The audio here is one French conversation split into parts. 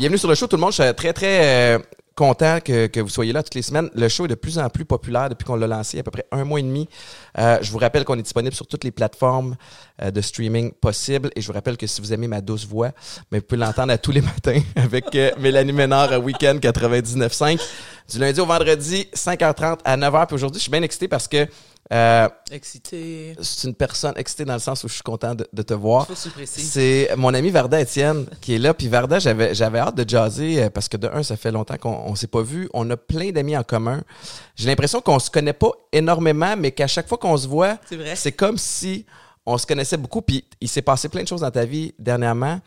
Bienvenue sur le show, tout le monde. Je suis très, très euh, content que, que vous soyez là toutes les semaines. Le show est de plus en plus populaire depuis qu'on l'a lancé à peu près un mois et demi. Euh, je vous rappelle qu'on est disponible sur toutes les plateformes euh, de streaming possibles. Et je vous rappelle que si vous aimez ma douce voix, mais vous pouvez l'entendre à tous les matins avec euh, Mélanie Ménard à Weekend 99.5. Du lundi au vendredi, 5h30 à 9h. Puis aujourd'hui, je suis bien excité parce que euh, Excité. c'est une personne excitée dans le sens où je suis content de, de te voir. C'est mon ami Varda Étienne qui est là. Puis Varda, j'avais, j'avais hâte de jaser euh, parce que de un, ça fait longtemps qu'on on s'est pas vu. On a plein d'amis en commun. J'ai l'impression qu'on se connaît pas énormément, mais qu'à chaque fois qu'on se voit, c'est comme si on se connaissait beaucoup. Puis il s'est passé plein de choses dans ta vie dernièrement.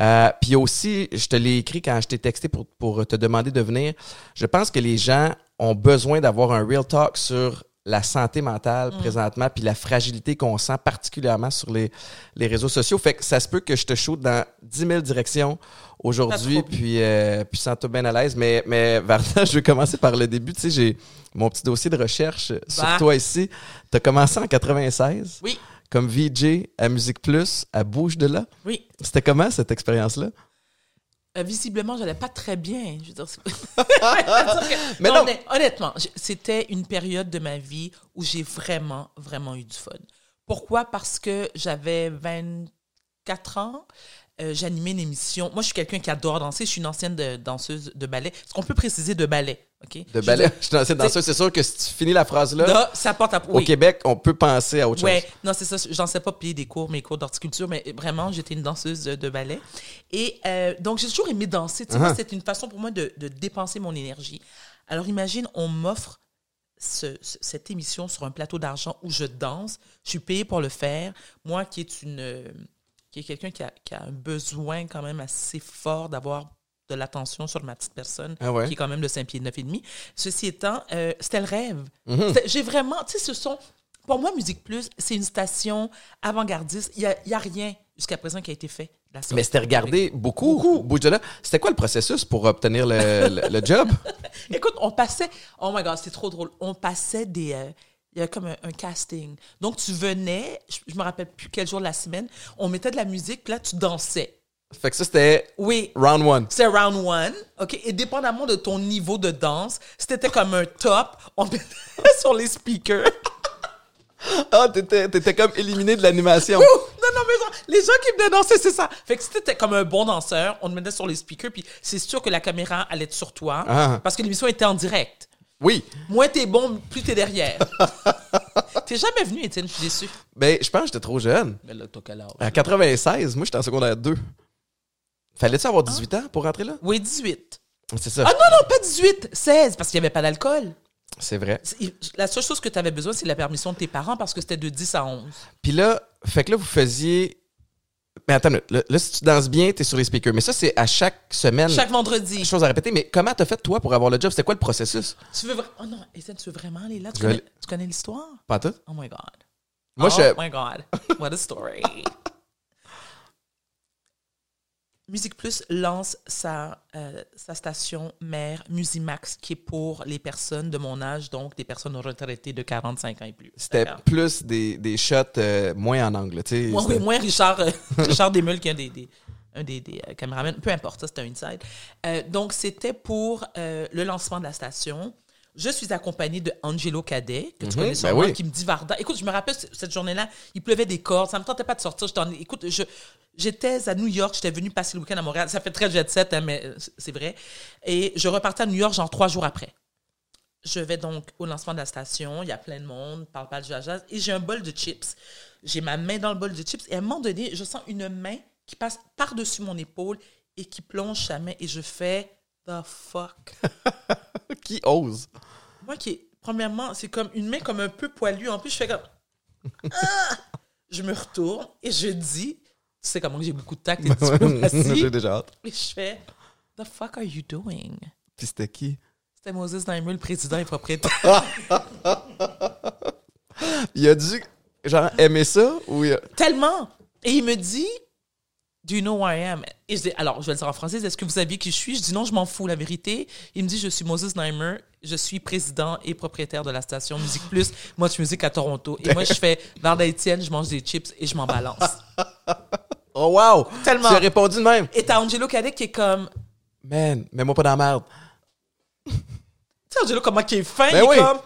Euh, puis aussi, je te l'ai écrit quand je t'ai texté pour, pour te demander de venir. Je pense que les gens ont besoin d'avoir un real talk sur la santé mentale présentement, puis la fragilité qu'on sent particulièrement sur les, les réseaux sociaux. Fait que ça se peut que je te shoot dans 10 000 directions aujourd'hui, puis, euh, puis sens-toi bien à l'aise. Mais, mais Varda, je vais commencer par le début. Tu sais, j'ai mon petit dossier de recherche sur Bah. toi ici. Tu as commencé en 96 Oui, comme VJ à Musique Plus, à Bouge de là. oui. C'était comment cette expérience-là? Euh, visiblement, j'allais pas très bien. Je veux dire, Mais Non, non. honnêt- honnêtement, c'était une période de ma vie où j'ai vraiment, vraiment eu du fun. Pourquoi? Parce que j'avais 24 ans. Euh, J'animais une émission. Moi, je suis quelqu'un qui adore danser. Je suis une ancienne de- danseuse de ballet. Est-ce qu'on peut préciser de ballet? OK? De ballet? Je suis dans cette danseuse. C'est sûr que si tu finis la phrase-là, ça porte à... au oui. Québec, on peut penser à autre Ouais, chose. non, c'est ça. J'en sais pas payer des cours, mes cours d'horticulture, mais vraiment, j'étais une danseuse de, de ballet. Et euh, donc, j'ai toujours aimé danser. Tu Uh-huh. c'est une façon pour moi de, de dépenser mon énergie. Alors, imagine, on m'offre ce- ce- cette émission sur un plateau d'argent où je danse. Je suis payée pour le faire. Moi, qui est une, euh, qui est quelqu'un qui a, qui a un besoin quand même assez fort d'avoir de l'attention sur ma petite personne, Ah ouais? qui est quand même de 5 pieds 9 et demi. Ceci étant, euh, c'était le rêve. Mhm. J'ai vraiment, tu sais, ce sont, pour moi, Musique Plus, c'est une station avant-gardiste. Il n'y a, y a rien jusqu'à présent qui a été fait. la. Mais c'était regardé beaucoup, là. C'était quoi le processus pour obtenir le, le- le job? Écoute, on passait, oh my god, c'est trop drôle. On passait des, euh, il y avait comme un, un casting. Donc, tu venais, je, je me rappelle plus quel jour de la semaine, on mettait de la musique, puis là, tu dansais. Fait que ça, c'était Oui, round one. c'est round one, OK? Et dépendamment de ton niveau de danse, c'était comme un top, on mettait sur les speakers. Ah, t'étais, t'étais comme éliminé de l'animation. Non, non, mais genre, les gens qui venaient danser, c'est ça. Fait que si t'étais comme un bon danseur, on te mettait sur les speakers, puis c'est sûr que la caméra allait être sur toi, Ah. parce que l'émission était en direct. Oui. Moins t'es bon, plus t'es derrière. t'es jamais venu, Étienne, je suis déçu. Ben, je pense que j'étais trop jeune. Mais là, t'as quel âge? À 96, moi, j'étais en secondaire 2. Fallait-tu avoir 18 ans pour rentrer là? Oui, 18. C'est ça. Ah non, non, pas 18, 16, parce qu'il n'y avait pas d'alcool. C'est vrai. La seule chose que tu avais besoin, c'est la permission de tes parents, parce que c'était de 10 à 11. Puis là, fait que là, vous faisiez. Mais attends, là, là, si tu danses bien, t'es sur les speakers. Mais ça, c'est à chaque semaine. Chaque vendredi. Chose à répéter. Mais comment t'as fait, toi, pour avoir le job? C'était quoi le processus? Tu veux vraiment... Oh non, Étienne, tu veux vraiment aller là? Tu connais, tu connais l'histoire? Pas tout? Oh my God. Moi, oh je. my God. What a story. Musique Plus lance sa, euh, sa station mère Musimax, qui est pour les personnes de mon âge, donc des personnes retraitées de 45 ans et plus. C'était plus des, des shots euh, moins en angle, tu sais. Moi, C'était- oui, moi, Richard, euh, Richard Desmulles, qui est un des, des- un des, des, euh, caméramans, peu importe, ça, c'était un inside. Donc, c'était pour le lancement de la station. Je suis accompagnée de Angelo Cadet, que tu Mhm, connais ben sûrement, oui. qui me dit Varda. Écoute, je me rappelle cette journée-là, il pleuvait des cordes, ça me tentait pas de sortir. Écoute, je, j'étais à New York, j'étais venue passer le week-end à Montréal. Ça fait très jet set, hein, mais euh, c'est- c'est vrai. Et je repartais à New York, genre trois jours après. Je vais donc au lancement de la station, il y a plein de monde, parle pas de jazz, et j'ai un bol de chips. J'ai ma main dans le bol de chips, et à un moment donné, je sens une main qui passe par-dessus mon épaule et qui plonge sa main, et je fais The fuck? Qui ose? Moi qui premièrement, c'est comme une main comme un peu poilue. En plus, je fais comme. Ah! Je me retourne et je dis, tu sais comment j'ai beaucoup de tact et de. J'ai déjà hâte. et je fais, The fuck are you doing? Puis c'était qui? C'était Moses Daimler, le président et propriétaire. Il a dû, genre, aimer ça ou il a... Tellement! Et il me dit, Do you know who I am? Et je dis, alors, je vais le dire en français, est-ce que vous saviez qui je suis? Je dis non, je m'en fous, la vérité. Il me dit, je suis Moses Neimer, je suis président et propriétaire de la station Musique Plus, moi, je musique à Toronto. Et moi, je fais Varda Étienne, je mange des chips et je m'en balance. Oh, wow! Tellement. Tu as répondu de même. Et t'as Angelo Cadet qui est comme, Man, mets-moi pas dans la merde. tu sais, Angelo, comment qui est fin, Ben il est oui. comme,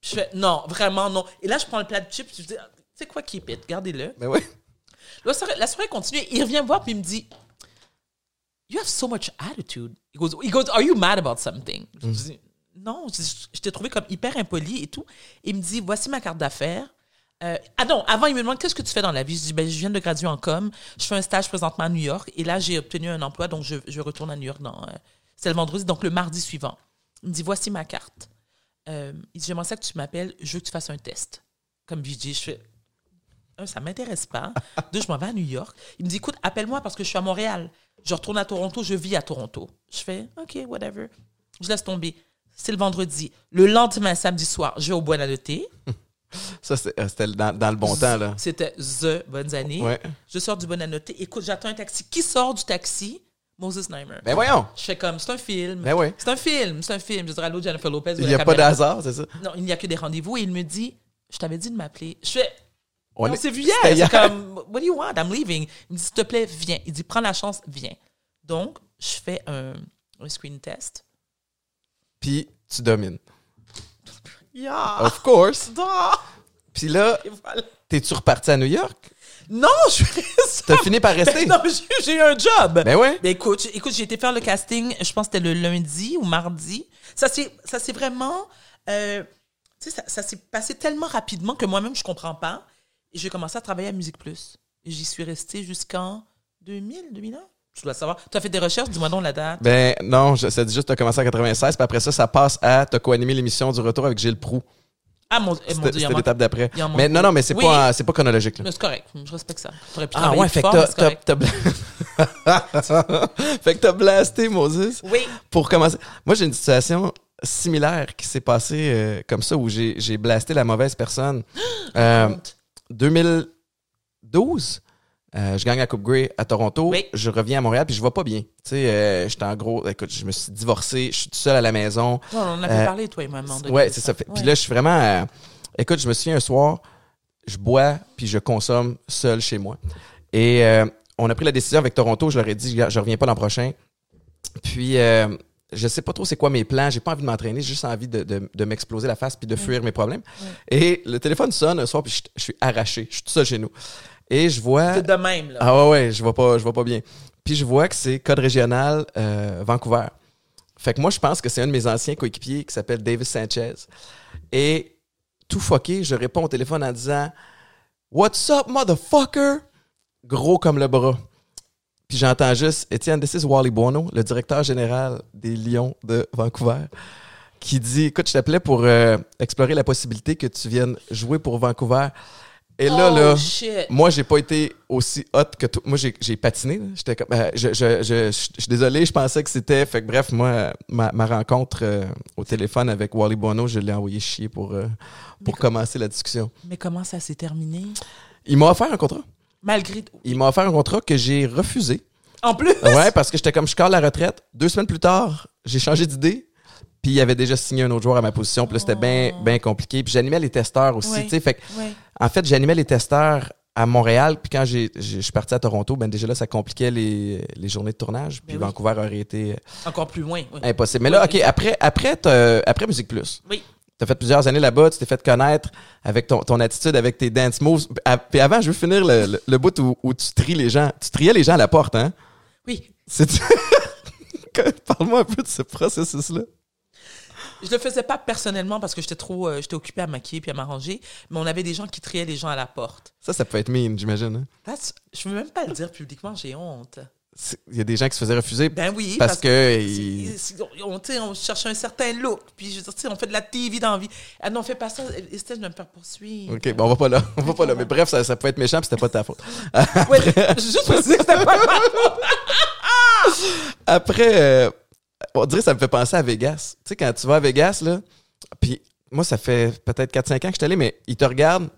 je fais, non, vraiment non. Et là, je prends le plat de chips, je dis, tu sais quoi, keep it, gardez-le. Mais oui. La soirée, la soirée continue. Il revient me voir puis il me dit You have so much attitude. He goes, he goes Are you mad about something? Je dis Non, je, t'ai trouvé comme hyper impoli et tout. Il me dit Voici ma carte d'affaires. Euh, ah non, avant, il me demande Qu'est-ce que tu fais dans la vie? Je dis ben, Je viens de graduer en com. Je fais un stage présentement à New York et là, j'ai obtenu un emploi, donc je, je retourne à New York. dans euh, C'est le vendredi, donc le mardi suivant. Il me dit Voici ma carte. Euh, il dit J'aimerais ça que tu m'appelles. Je veux que tu fasses un test. Comme VJ, je fais un, ça m'intéresse pas. Deux, je m'en vais à New York. Il me dit, écoute, appelle-moi parce que je suis à Montréal. Je retourne à Toronto, je vis à Toronto. Je fais, OK, whatever. Je laisse tomber. C'est le vendredi. Le lendemain, samedi soir, je vais au Buena Notte. Ça, euh, c'était dans, dans le bon temps, là. C'était The Bonnes Années. Ouais. Je sors du Buena Notte. Écoute, j'attends un taxi. Qui sort du taxi? Moses Neimer. Ben voyons. Je fais comme, c'est un film. Ben oui. C'est un film, c'est un film. Je dirais, allô, Jennifer Lopez. Il n'y a pas d'hasard, c'est ça? Non, il n'y a que des rendez-vous. Et il me dit, je t'avais dit de m'appeler. Je fais, On on est- s'est vu hier. C'est comme, what do you want? I'm leaving. Il me dit, s'il te plaît, viens. Il dit, prends la chance, viens. Donc, je fais un, un screen test. Puis tu domines. Yeah. Of course. Puis là, voilà. t'es-tu reparti à New York? Non, je suis restée. T'as fini par rester? Non, mais j'ai- eu un job. Ben ouais. Ben écoute, j'ai- écoute, j'ai été faire le casting, je pense que c'était le lundi ou mardi. Ça s'est vraiment... euh, tu sais, ça, ça s'est passé tellement rapidement que moi-même, je comprends pas. Et j'ai commencé à travailler à Musique Plus. J'y suis restée jusqu'en 2000, 2001. Tu dois savoir. Tu as fait des recherches, dis-moi donc la date. Ben non, je, ça dit juste que t'as commencé en 96, puis après ça, ça passe à t'as co-animé l'émission du retour avec Gilles Proux. Ah, mon, eh, mon Dieu, c'était l'étape d'après. Mais non, non, mais c'est Oui. pas, c'est pas chronologique. Là. Mais c'est correct, je respecte ça. Pu Ah ouais, fait que fort, t'as, fait que t'as blasté Moses Oui. pour commencer. Moi, j'ai une situation similaire qui s'est passée euh, comme ça où j'ai, blasté la mauvaise personne. Euh. 2012, euh, je gagne la Coupe Grey à Toronto. Oui. Je reviens à Montréal puis je vais pas bien. Tu sais, euh, j'étais en gros, écoute, je me suis divorcé, je suis tout seul à la maison. Non, on en avait Euh, parlé, toi et moi, donné, Ouais, de c'est ça. Puis Ouais. là, je suis vraiment. écoute, je me souviens un soir, je bois puis je consomme seul chez moi. Et on a pris la décision avec Toronto. Je leur ai dit, je reviens pas l'an prochain. Puis euh, je sais pas trop c'est quoi mes plans. J'ai pas envie de m'entraîner. J'ai juste envie de, de, de m'exploser la face puis de fuir mes problèmes. Et le téléphone sonne un soir puis je, je suis arraché. Je suis tout seul chez nous. Et je vois. C'est de même, là. Ah ouais, ouais, je vois pas, je vois pas bien. Puis je vois que c'est code régional euh, Vancouver. Fait que moi, je pense que c'est un de mes anciens coéquipiers qui s'appelle Davis Sanchez. Et tout fucké, je réponds au téléphone en disant What's up, motherfucker? Gros comme le bras. Puis j'entends juste Étienne, this is Wally Buono, le directeur général des Lions de Vancouver, qui dit Écoute, je t'appelais pour euh, explorer la possibilité que tu viennes jouer pour Vancouver. Et là, oh, là, shit. moi, j'ai pas été aussi hot que toi. Moi, j'ai, patiné. J'étais comme, euh, je, je, je, je suis désolé, je pensais que c'était. Fait que bref, moi, ma, ma rencontre euh, au téléphone avec Wally Bono, je l'ai envoyé chier pour, euh, pour commencer la discussion. Mais comment ça s'est terminé? Il m'a offert un contrat. Malgré tout. Il m'a offert un contrat que j'ai refusé. En plus? Ouais, parce que j'étais comme je cale la retraite. Deux semaines plus tard, j'ai changé d'idée. Puis il avait déjà signé un autre joueur à ma position. Puis là, c'était bien bien compliqué. Puis j'animais les testeurs aussi. Ouais. tu sais. Fait que Ouais. En fait, j'animais les testeurs à Montréal, puis quand j'ai, j'ai- je suis parti à Toronto, ben déjà là, ça compliquait les, les journées de tournage, puis Ben oui. Vancouver aurait été Encore plus loin. oui. impossible. Mais là, OK, après, après, t'as- après Musique Plus, Oui. Tu as fait plusieurs années là-bas, tu t'es fait connaître avec ton, ton attitude, avec tes dance moves. À- Puis avant, je veux finir le, le, le bout où, où tu tries les gens. Tu triais les gens à la porte, hein? Oui. Parle-moi un peu de ce processus-là. Je le faisais pas personnellement parce que j'étais trop, euh, j'étais occupée à maquiller puis à m'arranger, mais on avait des gens qui triaient les gens à la porte. Ça, ça peut être mean, j'imagine. hein? That's- je veux même pas le dire publiquement, j'ai honte. Il y a des gens qui se faisaient refuser Ben oui, parce, que... ils- c'est- on, cherche un certain look, puis je veux dire, on fait de la TV dans la vie. Ah non, fais pas ça, Estelle, je vais me faire poursuivre. OK, bon, on va pas là. On va pas là. Mais bref, ça, ça peut être méchant, puis c'était pas de ta faute. Ouais, juste pour dire que c'était pas mal. Après, euh, on dirait que ça me fait penser à Vegas. Tu sais, quand tu vas à Vegas, là, puis moi, ça fait peut-être 4-5 ans que je suis allé, mais ils te regardent,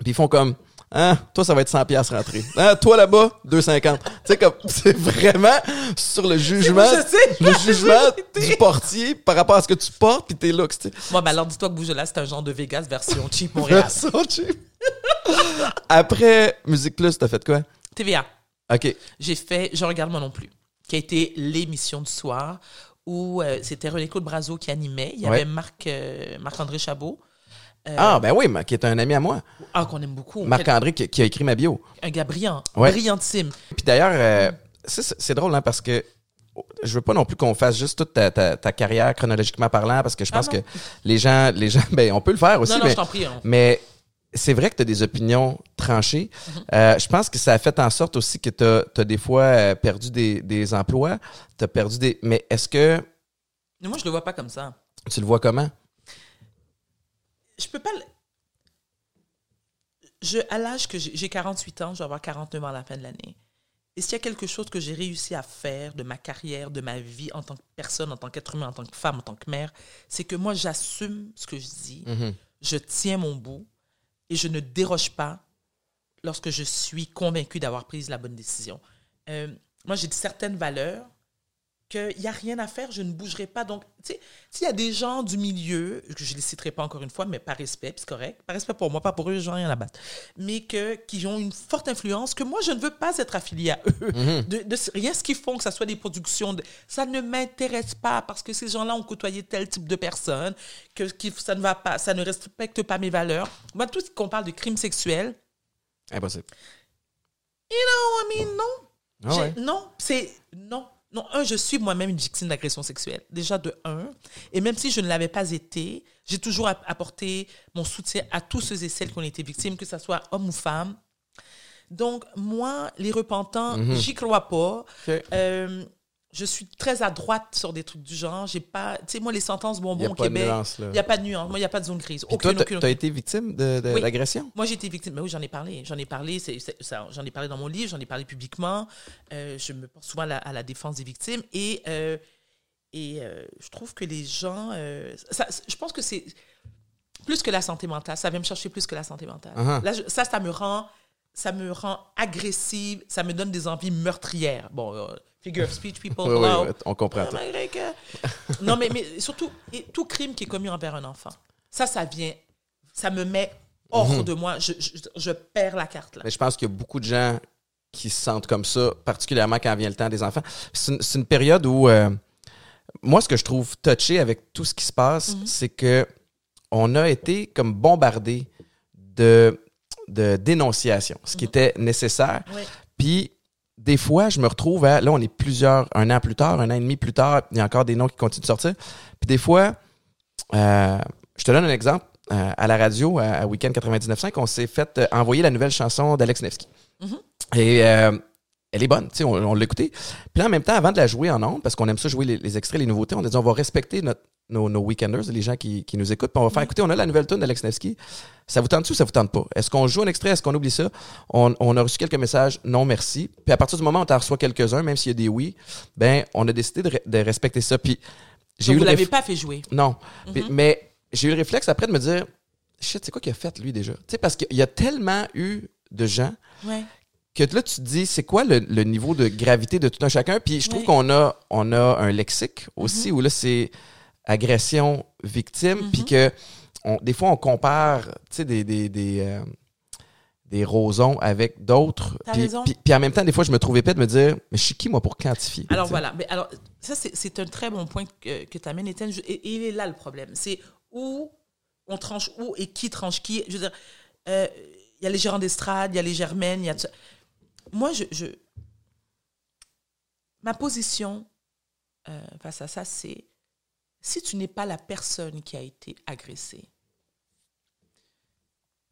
puis ils font comme Hein, toi, ça va être 100 pièces rentrée. Hein, toi là-bas, 2,50. Tu sais, comme, c'est vraiment sur le jugement, Je sais, le jugement du portier par rapport à ce que tu portes puis tes looks, tu. Bon, ben alors dis-toi que Bouge là, c'est un genre de Vegas version cheap Montréal. Version cheap. Après Musique Plus, t'as fait quoi? TVA. OK. J'ai fait Je regarde moi non plus, qui a été l'émission du soir où euh, c'était René Claude Brazo qui animait. Il y Ouais. avait Marc, euh, Marc-André Chabot. Euh, Ah, ben oui, qui est un ami à moi. ah, qu'on aime beaucoup. Marc-André qui, qui a écrit ma bio. Un gars brillant, Ouais. brillantissime. Puis d'ailleurs, euh, ça, c'est drôle, hein, parce que je veux pas non plus qu'on fasse juste toute ta, ta- ta carrière chronologiquement parlant, parce que je Ah pense que les gens, les gens, ben, on peut le faire aussi, non, non, mais, je t'en prie. hein. mais c'est vrai que tu as des opinions tranchées. Mm-hmm. Euh, je pense que ça a fait en sorte aussi que tu as, des fois perdu des, des emplois, tu as perdu des... Mais est-ce que moi, je le vois pas comme ça. tu le vois comment? Je peux pas. Je, à l'âge que j'ai j'ai 48 ans, je vais avoir 49 ans à la fin de l'année. Et s'il y a quelque chose que j'ai réussi à faire de ma carrière, de ma vie en tant que personne, en tant qu'être humain, en tant que femme, en tant que mère, c'est que moi, j'assume ce que je dis, Mhm. je tiens mon bout et je ne déroge pas lorsque je suis convaincue d'avoir pris la bonne décision. Euh, moi, j'ai certaines valeurs qu'il n'y a rien à faire, je ne bougerai pas. Donc, tu sais, s'il y a des gens du milieu, que je ne les citerai pas encore une fois, mais par respect, c'est correct, par respect pour moi, pas pour eux, j'en ai rien à battre, mais que, qui ont une forte influence, que moi, je ne veux pas être affiliée à eux. De, de rien ce qu'ils font, que ce soit des productions, de- ça ne m'intéresse pas parce que ces gens-là ont côtoyé tel type de personnes, que, qui- ça ne va pas, ça ne respecte pas mes valeurs. Moi, tout ce qu'on parle de crimes sexuels, Impossible. you know, I mean, non. J'ai- ouais. Non, c'est non. Non, un, je suis moi-même une victime d'agression sexuelle. Déjà de un. Et même si je ne l'avais pas été, j'ai toujours app- apporté mon soutien à tous ceux et celles qui ont été victimes, que ce soit homme ou femme. Donc, moi, les repentants, j'y crois pas. Mhm. Euh, je suis très à droite sur des trucs du genre. J'ai pas. Tu sais, moi, les sentences bonbons au Québec. Il n'y a pas de nuance. Moi, il n'y a pas de zone grise. Puis Aucune, toi, tu as été victime de, de Oui. l'agression? moi, j'ai été victime. Mais oui, j'en ai parlé. J'en ai parlé. J'en ai parlé dans mon livre. J'en ai parlé publiquement. Euh, je me porte souvent à la, à la défense des victimes. Et, euh, et euh, je trouve que les gens. ça- je pense que c'est plus que la santé mentale. Ça vient me chercher plus que la santé mentale. Uh-huh. Là, je- ça, ça me rend. Ça me rend agressive, ça me donne des envies meurtrières. Bon, figure of speech, people. Oui, oui, hello. oui, on comprend. que- non, mais, mais surtout, et tout crime qui est commis envers un enfant, ça, ça vient, ça me met hors de moi. Je, je, je perds la carte là. Mais je pense qu'il y a beaucoup de gens qui se sentent comme ça, particulièrement quand vient le temps des enfants. C'est une, période où, euh, moi, ce que je trouve touché avec tout ce qui se passe, c'est que on a été comme bombardé de, de dénonciation, ce qui était nécessaire. Ouais. Puis, des fois, je me retrouve à. Là, on est plusieurs, un an plus tard, un an et demi plus tard, il y a encore des noms qui continuent de sortir. Puis, des fois, euh, je te donne un exemple. Euh, à la radio, à, à Weekend 99.5, on s'est fait euh, envoyer la nouvelle chanson d'Alex Nevsky. Et euh, elle est bonne, tu sais, on, on l'a écoutée. Puis là, en même temps, avant de la jouer en ondes, parce qu'on aime ça jouer les, les extraits, les nouveautés, on a dit on va respecter notre, nos, nos weekenders, les gens qui, qui nous écoutent, puis on va faire écouter, on a la nouvelle tune d'Alex Nevsky. Ça vous tente-tu ou ça vous tente pas? Est-ce qu'on joue un extrait? Est-ce qu'on oublie ça? On, on a reçu quelques messages, non merci. Puis à partir du moment où on en reçoit quelques-uns, même s'il y a des oui, ben on a décidé de, de respecter ça. Puis j'ai eu vous le l'avez pas fait jouer. non. Puis- mais j'ai eu le réflexe après de me dire, shit, c'est quoi qu'il a fait lui déjà? Tu sais, parce qu'il y a tellement eu de gens Ouais. que là, tu te dis, c'est quoi le, le niveau de gravité de tout un chacun? Puis je trouve Oui. qu'on a, on a un lexique aussi où là, c'est agression victime, puis que on- des fois, on compare, des, des, des, euh, des rosons avec d'autres. Puis, en même temps, des fois, je me trouve épais de me dire, mais je suis qui, moi, pour quantifier? Alors voilà. Mais alors, ça, c'est- un très bon point que, que tu amènes, Étienne. Et, et il est là le problème. C'est où on tranche où et qui tranche qui. Je veux dire, euh, il y a les gérants d'estrade, il y a les germaines, il y a. tout ça. Moi, je, je- Ma position euh, face à ça, c'est si tu n'es pas la personne qui a été agressée,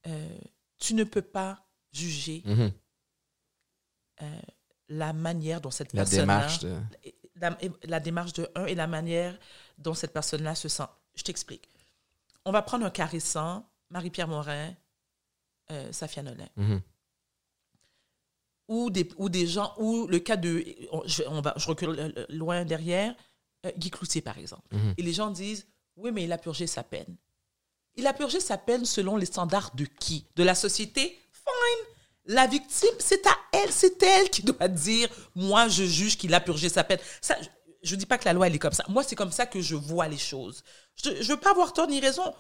euh, tu ne peux pas juger Mhm. la manière dont cette La personne démarche. de- la, la démarche de un et la manière dont cette personne-là se sent. Je t'explique. On va prendre un cas récent, Marie-Pierre Morin, euh, Safia Nolin, Mhm. ou des, ou des gens, ou le cas de, on- je, on va, je recule euh, loin derrière, euh, Guy Cloutier, par exemple. Mhm. Et les gens disent, oui, mais il a purgé sa peine. Il a purgé sa peine selon les standards de qui? De la société? Fine. La victime, c'est à elle, c'est elle qui doit dire, moi, je juge qu'il a purgé sa peine. Ça, je ne dis pas que la loi, elle est comme ça. Moi, c'est comme ça que je vois les choses. Je ne veux pas avoir tort ni raison.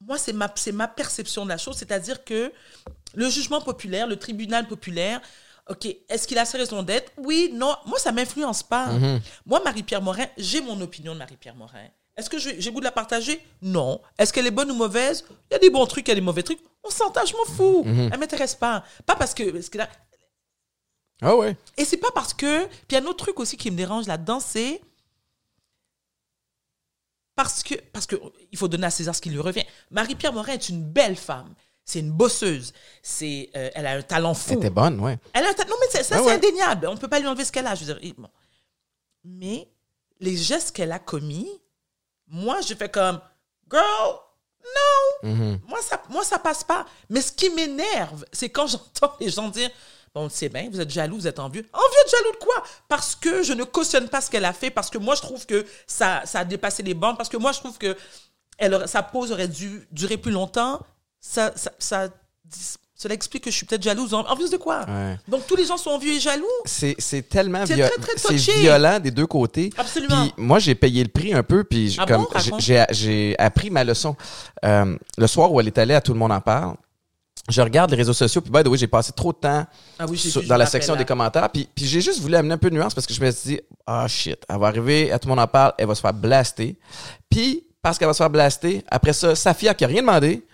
Moi, c'est ma, c'est ma perception de la chose. C'est-à-dire que le jugement populaire, le tribunal populaire, OK, est-ce qu'il a ses raisons d'être? Oui, non. Moi, ça ne m'influence pas. Moi, Marie-Pierre Morin, j'ai mon opinion de Marie-Pierre Morin. Est-ce que j'ai goût de la partager? Non. Est-ce qu'elle est bonne ou mauvaise? Il y a des bons trucs, il y a des mauvais trucs. On s'entend, je m'en fous. Elle ne m'intéresse pas. Pas parce que, parce que là, Ah ouais. et c'est pas parce que. Puis il y a un autre truc aussi qui me dérange là-dedans, c'est. Parce que. Parce que il faut donner à César ce qui lui revient. Marie-Pierre Morin est une belle femme. C'est une bosseuse. C'est, euh, elle a un talent fou. Elle était bonne, ouais. Elle a un ta- Non, mais ça, c'est ouais. indéniable. On ne peut pas lui enlever ce qu'elle a. Je veux dire, bon. Mais les gestes qu'elle a commis, moi, je fais comme Girl, non, Mhm. moi, ça, moi, ça passe pas. Mais ce qui m'énerve, c'est quand j'entends les gens dire Bon, c'est bien, vous êtes jaloux, vous êtes envieux. Envieux de jaloux de quoi? Parce que je ne cautionne pas ce qu'elle a fait, parce que moi, je trouve que ça, ça a dépassé les bornes, parce que moi, je trouve que elle sa pause aurait dû durer plus longtemps. Ça, ça, ça, cela explique que je suis peut-être jalouse. En- Envieuse de quoi? Ouais. Donc, tous les gens sont envieux et jaloux? C'est, tellement C'est vio- très, très violent des deux côtés. Absolument. Puis moi, j'ai payé le prix un peu, puis j'ai- Ah comme bon? J'ai, appris ma leçon. Euh, le soir où elle est allée à Tout le monde en parle, je regarde les réseaux sociaux, puis by the way, j'ai passé trop de temps Ah oui, sur- vu, dans la section là. des commentaires, puis, puis j'ai juste voulu amener un peu de nuance parce que je me suis dit, ah shit, elle va arriver, à Tout le monde en parle, elle va se faire blaster. Puis, parce qu'elle va se faire blaster, après ça, Safia qui a rien demandé,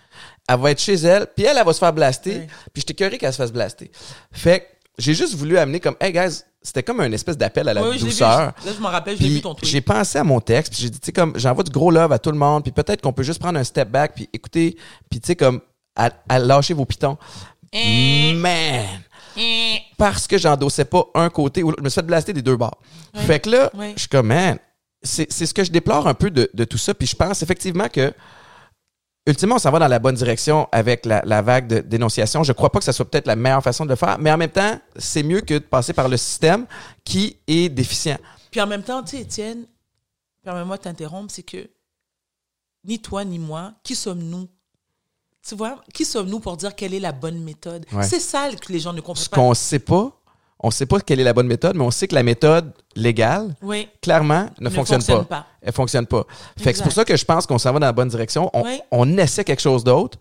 elle va être chez elle, puis elle, elle va se faire blaster, Ouais. puis j'étais curieux qu'elle se fasse blaster. Fait que j'ai juste voulu amener comme, hey guys, c'était comme un espèce d'appel à la Oui, oui, je l'ai vu. douceur. Là, je m'en rappelle, Puis vu ton tweet. j'ai pensé à mon texte, puis j'ai dit, tu sais, comme, j'envoie du gros love à tout le monde, puis peut-être qu'on peut juste prendre un step back, puis écouter, puis tu sais, comme, à, à lâcher vos pitons. Eh. Man! Parce que j'endossais pas un côté ou l'autre. Je me suis fait blaster des deux bords. Ouais. Fait que là, je suis comme, man, c'est c'est ce que je déplore un peu de, de tout ça, puis je pense effectivement que ultimement, on s'en va dans la bonne direction avec la, la vague de dénonciation. Je crois pas que ça soit peut-être la meilleure façon de le faire, mais en même temps, c'est mieux que de passer par le système qui est déficient. Puis en même temps, tu sais, Étienne, permets-moi de t'interrompre, c'est que ni toi ni moi, qui sommes-nous? Tu vois, qui sommes-nous pour dire quelle est la bonne méthode? Ouais. C'est ça que les gens ne Ce comprennent pas. qu'on sait pas, on sait pas quelle est la bonne méthode, mais on sait que la méthode légale, Oui, clairement, ne, Ne fonctionne, fonctionne pas. pas. Elle fonctionne pas. Fait que c'est pour ça que je pense qu'on s'en va dans la bonne direction. On, Oui. on essaie quelque chose d'autre.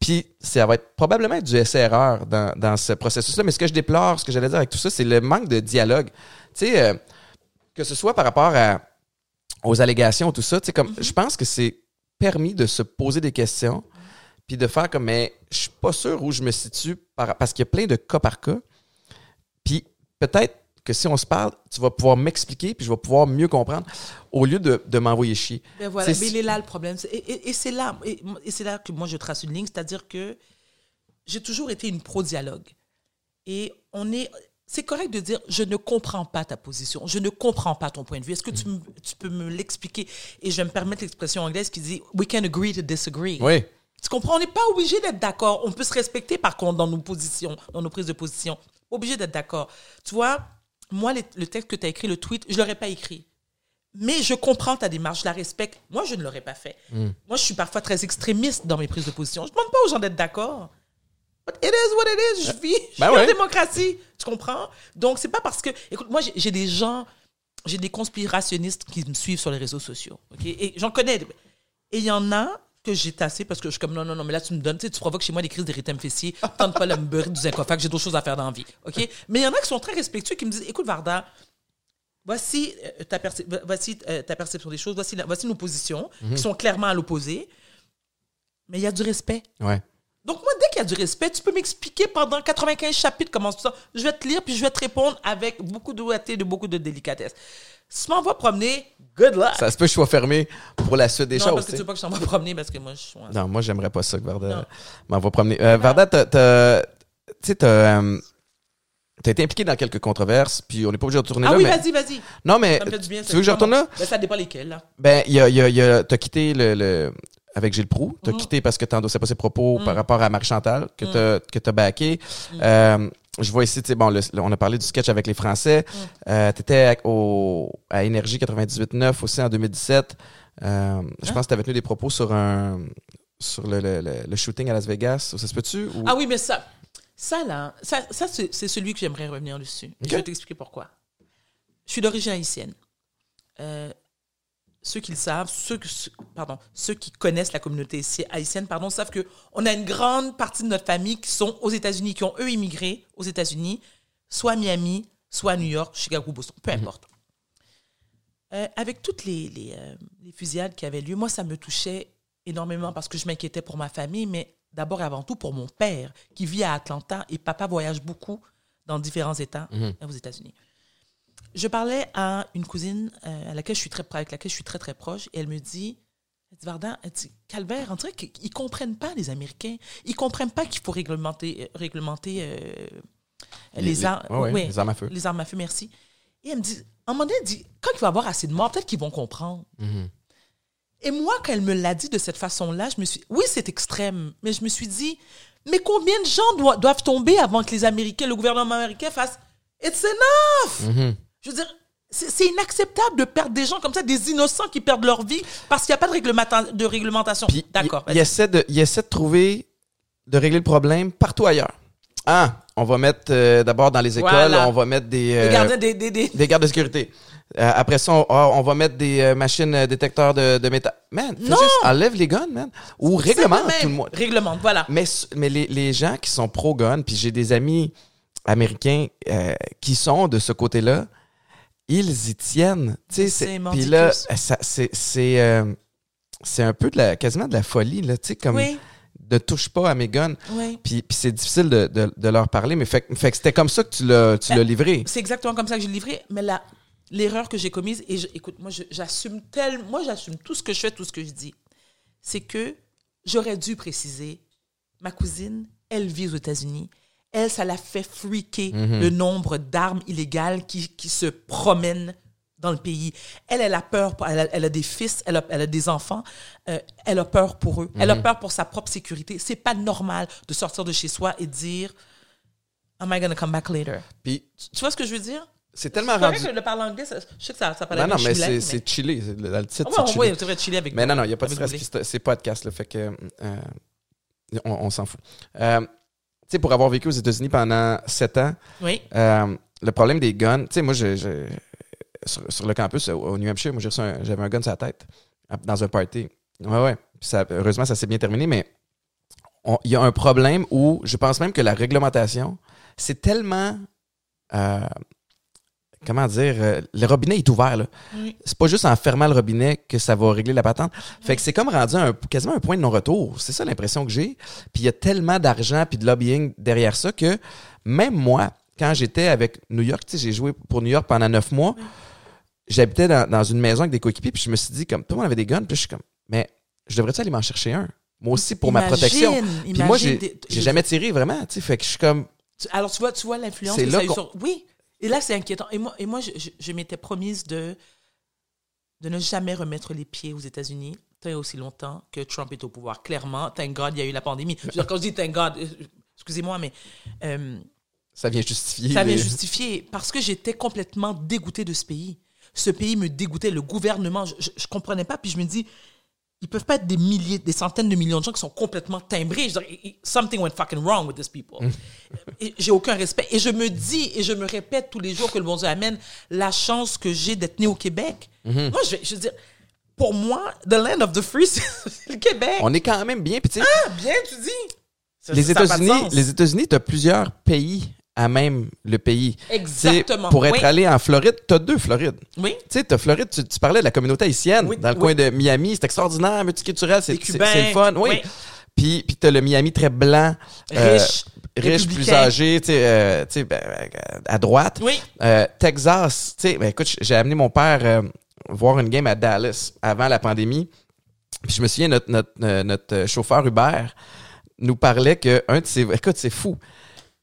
Puis ça va être probablement du essai-erreur dans, dans ce processus-là. Mais ce que je déplore, ce que j'allais dire avec tout ça, c'est le manque de dialogue. Tu sais, euh, que ce soit par rapport à, aux allégations, tout ça, tu sais, comme, Mm-hmm. je pense que c'est permis de se poser des questions, puis de faire comme, mais je suis pas sûr où je me situe, par- parce qu'il y a plein de cas par cas. Peut-être que si on se parle, tu vas pouvoir m'expliquer, puis je vais pouvoir mieux comprendre, au lieu de, de m'envoyer chier. Ben voilà, mais il est là le problème. Et, et- et c'est là, et, et c'est là que moi je trace une ligne, c'est-à-dire que j'ai toujours été une pro-dialogue. Et on est. C'est correct de dire je ne comprends pas ta position, je ne comprends pas ton point de vue. Est-ce que tu, me- tu peux me l'expliquer? Et je vais me permettre l'expression anglaise qui dit We can agree to disagree. Oui. Tu comprends? On n'est pas obligé d'être d'accord. On peut se respecter par contre dans nos positions, dans nos prises de position. Obligé d'être d'accord. Tu vois, moi, les- le texte que tu as écrit, le tweet, je ne l'aurais pas écrit. Mais je comprends ta démarche, je la respecte. Moi, je ne l'aurais pas fait. Moi, je suis parfois très extrémiste dans mes prises de position. Je ne demande pas aux gens d'être d'accord. But it is what it is. Je vis, je Ben vis ouais. en démocratie. Tu comprends? Donc, c'est pas parce que. Écoute, moi, j'ai- j'ai des gens, j'ai des conspirationnistes qui me suivent sur les réseaux sociaux. OK? Et j'en connais. Et il y en a que j'ai tassé parce que je suis comme non, non, non, mais là, tu me donnes, tu sais, tu provoques chez moi des crises d'érythème fessier. Tente pas de me beurrer du zincofac, j'ai d'autres choses à faire dans la vie. OK? Mais il y en a qui sont très respectueux qui me disent écoute, Varda, voici, euh, ta, perce- voici euh, ta perception des choses, voici, la- voici nos positions qui sont clairement à l'opposé. Mais il y a du respect. Ouais. Donc, moi, qu'il y a du respect, tu peux m'expliquer pendant 95 chapitres comment c'est ça. Je vais te lire, puis je vais te répondre avec beaucoup de douceur, de beaucoup de délicatesse. Si tu m'en vas promener, good luck. Ça se peut que je sois fermé pour la suite des non, choses. parce que tu sais. veux pas que je t'en va promener, parce que moi, je suis... Non, moi, j'aimerais pas ça que Varda Non. m'en va promener. Euh, Varda, tu sais, t'as, euh, t'as été impliqué dans quelques controverses, puis on n'est pas obligé de retourner Ah là. oui, mais... vas-y, vas-y. Non, mais Ça me fait du bien. tu veux que je retourne là? Ben, ça dépend lesquels, là. Ben, y a, y a, y a- t'as quitté le, le- avec Gilles Proux. T'as Mhm. quitté parce que t'endossais pas ses propos Mhm. par rapport à Marie-Chantal, que Mhm. t'as, que t'as backé. Mhm. Euh, je vois ici, tu bon, le- on a parlé du sketch avec les Français. Euh, t'étais à, au, à Énergie 98.9 aussi en 2017. Euh, je Hein? pense que t'avais tenu des propos sur un, sur le, le, le- le shooting à Las Vegas. Ça se peut-tu? Ou... Ah oui, mais ça, Ça, là, ça, ça c'est celui que j'aimerais revenir dessus. Je vais t'expliquer pourquoi. Je suis d'origine haïtienne. Ceux qui le savent, ceux, que- pardon, ceux qui connaissent la communauté haïti- haïtienne, pardon, savent que on a une grande partie de notre famille qui sont aux États-Unis, qui ont eux immigré aux États-Unis, soit à Miami, soit à New York, Chicago, Boston, peu importe. Euh, avec toutes les, les, euh, les fusillades qui avaient lieu, moi, ça me touchait énormément parce que je m'inquiétais pour ma famille, mais d'abord et avant tout pour mon père qui vit à Atlanta et papa voyage beaucoup dans différents États euh, aux États-Unis. Je parlais à une cousine euh, à laquelle je suis très, avec laquelle je suis très très proche et elle me dit, elle dit Varda, elle dit Calvaire, on dirait qu'ils comprennent pas les Américains, ils comprennent pas qu'il faut réglementer, euh, réglementer euh, les, Les- les- ar- ouais, ouais, ouais, les armes à feu. Les armes à feu, merci. Et elle me dit, à un moment donné, elle dit, quand il va y avoir assez de morts, peut-être qu'ils vont comprendre. Mhm. Et moi, quand elle me l'a dit de cette façon-là, je me suis, oui, c'est extrême, mais je me suis dit, mais combien de gens doivent, doivent tomber avant que les Américains, le gouvernement américain fasse, it's enough. Mhm. Je veux dire, c'est inacceptable de perdre des gens comme ça, des innocents qui perdent leur vie parce qu'il n'y a pas de, de réglementation. D'accord. il, essaie de, il essaie de trouver, de régler le problème partout ailleurs. Ah, on va mettre euh, d'abord dans les écoles, Voilà. on va mettre des, euh, des, des, des- des gardes de sécurité. Euh, après ça, on, ah, on va mettre des euh, machines euh, détecteurs de, de métal. Man, Non! juste enlève les guns, man. Ou réglemente tout le monde. Réglemente, voilà. Mais, mais les, les gens qui sont pro-gun, puis j'ai des amis américains euh, qui sont de ce côté-là, ils y tiennent. Tu sais, Puis là, c'est c'est euh, un peu de la, quasiment de la folie, là, tu sais, comme Oui, ne touche pas à mes guns. oui. Puis, puis c'est difficile de, de, de leur parler, mais fait, fait que c'était comme ça que tu l'as tu l'as livré. C'est exactement comme ça que j'ai livré. Mais là, l'erreur que j'ai commise, et je- écoute, moi, j'assume tellement, moi, j'assume tout ce que je fais, tout ce que je dis, c'est que j'aurais dû préciser, ma cousine, elle vit aux États-Unis. Elle, ça l'a fait freaker le nombre d'armes illégales qui, qui se promènent dans le pays. Elle, elle a peur, pour- elle a, elle a des fils, elle a, elle a des enfants, euh, elle a peur pour eux, elle a peur pour sa propre sécurité. C'est pas normal de sortir de chez soi et de dire Am I gonna come back later? Puis Tu vois ce que je veux dire? c'est tellement C'est rendu. que le parler anglais, je sais que ça, ça paraît Non, non, mais c'est c'est chillé. le titre, Ah c'est ouais, chillé. avec Mais non, non, il n'y a pas de stress. c'est- podcast, là, fait que euh, on, on s'en fout. Euh, sais, pour avoir vécu aux États-Unis pendant sept ans, Oui. euh, le problème des guns, tu sais, moi, je, je- sur, sur le campus au, au New Hampshire, moi, j'ai reçu un- j'avais un gun sur la tête dans un party. Ouais, ouais. Puis ça, heureusement, ça s'est bien terminé, mais il y a un problème où je pense même que la réglementation, c'est tellement. euh, comment dire, euh, le robinet est ouvert. Là. Oui. C'est pas juste en fermant le robinet que ça va régler la patente. Fait que c'est comme rendu un, quasiment un point de non-retour. C'est ça l'impression que j'ai. Puis il y a tellement d'argent puis de lobbying derrière ça que même moi, quand j'étais avec New York, tu sais, j'ai joué pour New York pendant neuf mois, j'habitais dans, dans une maison avec des coéquipiers puis je me suis dit, comme tout le monde avait des guns, puis je suis comme, mais je devrais-tu aller m'en chercher un? Moi aussi pour ma protection. Puis moi, j'ai jamais tiré vraiment, tu sais. Fait que je suis comme, Alors, tu vois, tu vois l'influence que ça a eu qu'on- sur... Oui. Et là, c'est inquiétant. Et moi, et moi je, je- je m'étais promise de, de ne jamais remettre les pieds aux États-Unis tant et aussi longtemps que Trump est au pouvoir. Clairement, thank God, il y a eu la pandémie. Je veux dire, quand je dis thank God, euh, excusez-moi, mais euh, ça vient justifier. ça vient les- justifier parce que j'étais complètement dégoûtée de ce pays. Ce pays me dégoûtait, le gouvernement, je, je comprenais pas. Puis je me dis, ils peuvent pas être des milliers, des centaines de millions de gens qui sont complètement timbrés. Je i- something went fucking wrong with these people. J'ai aucun respect. Et je me dis et je me répète tous les jours que le bon Dieu amène la chance que j'ai d'être né au Québec. Mhm. Moi, je, je veux dire, pour moi, the land of the free, c'est le Québec. On est quand même bien. Sais, Ah, bien, tu dis. Ça- les États-Unis, les États-Unis, tu as plusieurs pays à même le pays. Tu Exactement. Pour être Oui. allé en Floride, tu as deux Florides. Oui. Tu sais, t'as Floride, tu, tu parlais de la communauté haïtienne Oui, dans le oui. coin de Miami. C'est extraordinaire, multiculturel, c'est le fun. Oui. Puis, puis t'as le Miami très blanc, euh, Riche. riche, plus âgé, tu sais, euh, tu ben, euh, à droite. Oui. Euh, Texas, tu sais, ben, écoute, j'ai amené mon père voir une game à Dallas avant la pandémie. Puis je me souviens, notre, notre, notre chauffeur Uber nous parlait que un de ses... Écoute, c'est fou.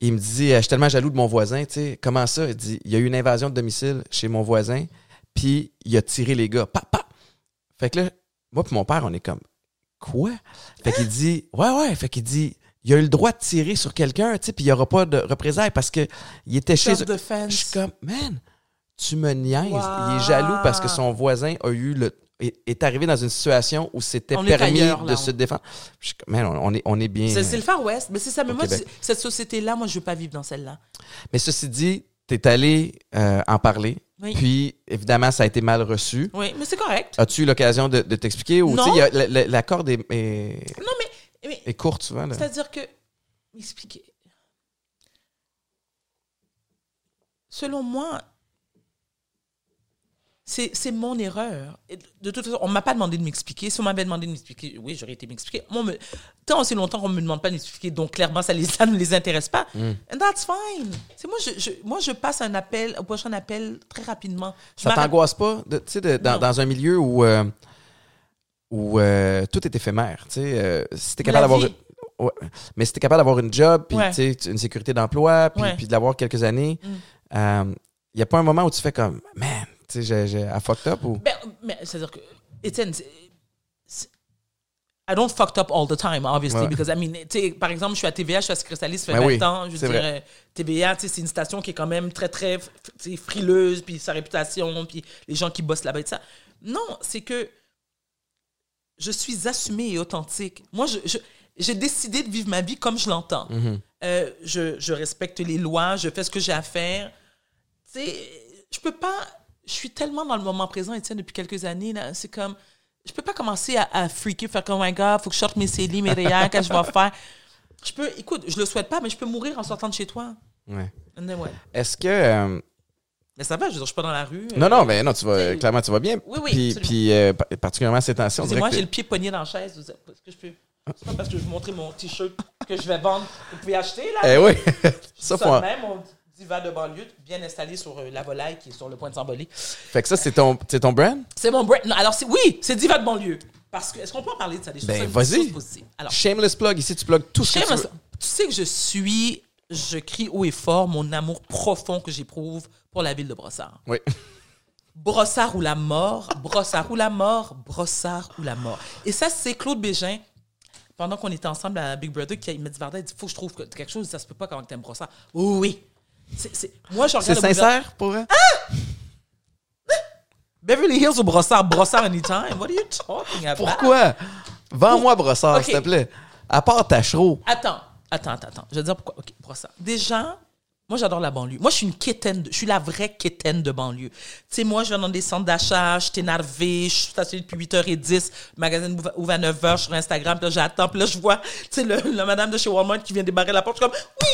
Il me dit, euh, je suis tellement jaloux de mon voisin, tu sais, comment ça? Il dit, il y a eu une invasion de domicile chez mon voisin, puis il a tiré les gars. Pa, pa! Fait que là, moi puis mon père, on est comme, quoi? Fait qu'il dit, ouais, ouais, fait qu'il dit, il a eu le droit de tirer sur quelqu'un, tu sais, puis il n'y aura pas de représailles parce que il était chez eux. Je suis comme, man, tu me niaises. Wow. Il est jaloux parce que son voisin a eu le est, est arrivé dans une situation où c'était permis ailleurs, de se défendre. Je man, on, est, on est bien. C'est le Far West. Mais c'est ça. Mais moi, cette société-là, moi, je veux pas vivre dans celle-là. Mais ceci dit, t'es allé euh, en parler. Oui. Puis, évidemment, ça a été mal reçu. Oui, mais c'est correct. As-tu eu l'occasion de, de t'expliquer? Ou, Non. tu y a- la, la- la corde est, est- Non, mais, mais est courte souvent. c'est-à-dire que, m'expliquer. Selon moi, c'est mon erreur. Et de toute façon, on m'a pas demandé de m'expliquer. Si on m'avait demandé de m'expliquer, oui, j'aurais été m'expliquer. Me, tant aussi longtemps qu'on me demande pas de m'expliquer, donc clairement, ça, les, ça ne les intéresse pas. Mm. And that's fine. C'est moi, je, je- moi, je passe un appel, au prochain appel très rapidement. Je Ça t'angoisse pas, tu sais, dans, dans un milieu où, euh, où euh, tout est éphémère. Tu sais, euh, si t'es capable d'avoir ouais. mais si t'es capable d'avoir une job, puis Ouais. une sécurité d'emploi, puis Ouais. de l'avoir quelques années, Mm. il y a pas un moment où tu fais comme, man, tu sais, j'ai- fucked up ou? Ben, mais c'est-à-dire que, Étienne, I don't fucked up all the time, obviously, Ouais. because, I mean, par exemple, je suis à TVA, je suis à Secret ça fait Ben 20 oui, ans, je euh, TVA, tu sais, c'est une station qui est quand même très, très, frileuse, puis sa réputation, puis les gens qui bossent là-bas et tout ça. Non, c'est que je suis assumée et authentique. Moi, je, j'ai décidé de vivre ma vie comme je l'entends. Mhm. Euh, je, je respecte les lois, je fais ce que j'ai à faire. Tu sais, je peux pas. Je suis tellement dans le moment présent, Étienne, depuis quelques années. C'est comme. Je peux pas commencer à, à freaker, faire comme, oh my god, faut que je sorte mes CD, mes qu'est-ce que je vais faire? Je peux, écoute, je le souhaite pas, mais je peux mourir en sortant de chez toi. Ouais. Est-ce que. euh, Mais ça va, je veux dire, je suis pas dans la rue. non, non, mais non, tu vas, clairement, tu vas bien. Oui, oui, Puis, puis euh, pa- particulièrement ces temps-ci, on dirait Excusez-moi, que j'ai le pied pogné dans la chaise. Est-ce que je peux. C'est pas parce que je vais vous montrer mon t-shirt que je vais vendre. Vous pouvez acheter, là. Eh oui, Ça ça, faut. même, mon diva de banlieue, bien installé sur euh, la volaille qui est sur le point de s'emballer. Fait que ça, c'est ton, c'est ton brand? C'est mon brand. Non, alors, c'est, oui, c'est diva de banlieue. Parce que, est-ce qu'on peut en parler de ça, des choses, Ben, ça, des vas-y. choses positives? Alors, Shameless plug, ici, tu plugs tout ce que tu Shameless, veux. tu sais que je suis, je crie haut et fort mon amour profond que j'éprouve pour la ville de Brossard. Oui. Brossard ou la mort, Brossard ou la mort, Brossard ou la mort. Et ça, c'est Claude Bégin, pendant qu'on était ensemble à Big Brother, qui m'a dit Varda, il dit faut que je trouve que- quelque chose, ça se peut pas quand t'aimes Brossard. Oui, oui. C'est, c'est- moi, je C'est regarde le sincère pour vrai? Beverly Hills ou Brossard, Brossard anytime. What are you talking about? Pourquoi? Vends-moi Brossard, s'il te plaît. À part Tachereau. Attends, attends, attends, attends. Je vais te dire pourquoi. OK, Brossard. Déjà, moi, j'adore la banlieue. Moi, je suis une quétaine. de- je suis la vraie quétaine de banlieue. Tu sais, moi, je vais dans des centres d'achat, je suis énervée, je suis stationnée depuis 8h10, le magasin ouvre- à 9h, je suis sur Instagram, puis là, j'attends, puis là, je vois, tu sais, le, la madame de chez Walmart qui vient débarrer la porte, je suis comme, oui!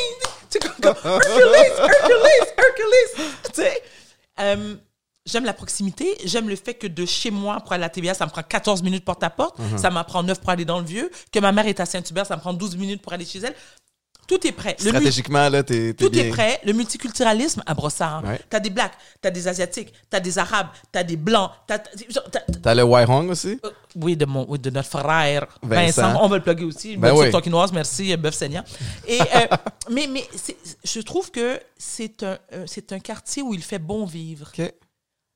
Tu sais, comme, comme Hercules, Hercules, Hercules! Tu sais, euh, J'aime la proximité, j'aime le fait que de chez moi pour aller à la TVA, ça me prend 14 minutes porte à porte, ça m'en prend 9 pour aller dans le vieux, que ma mère est à Saint-Hubert, ça me prend 12 minutes pour aller chez elle. Tout est prêt. Le Stratégiquement, là, t'es tout bien. est prêt. Le multiculturalisme à Brossard. Ouais. T'as des blacks, t'as des asiatiques, t'as des arabes, t'as des blancs, t'as, t'as- le Waihong aussi? euh, oui, de, mon, oui, de notre frère Vincent. Vincent. On va le plugger aussi. Ben oui. tonkinoise, merci, euh, bœuf saignant. Et, euh, mais mais je trouve que c'est un, euh, c'est un quartier où il fait bon vivre. OK.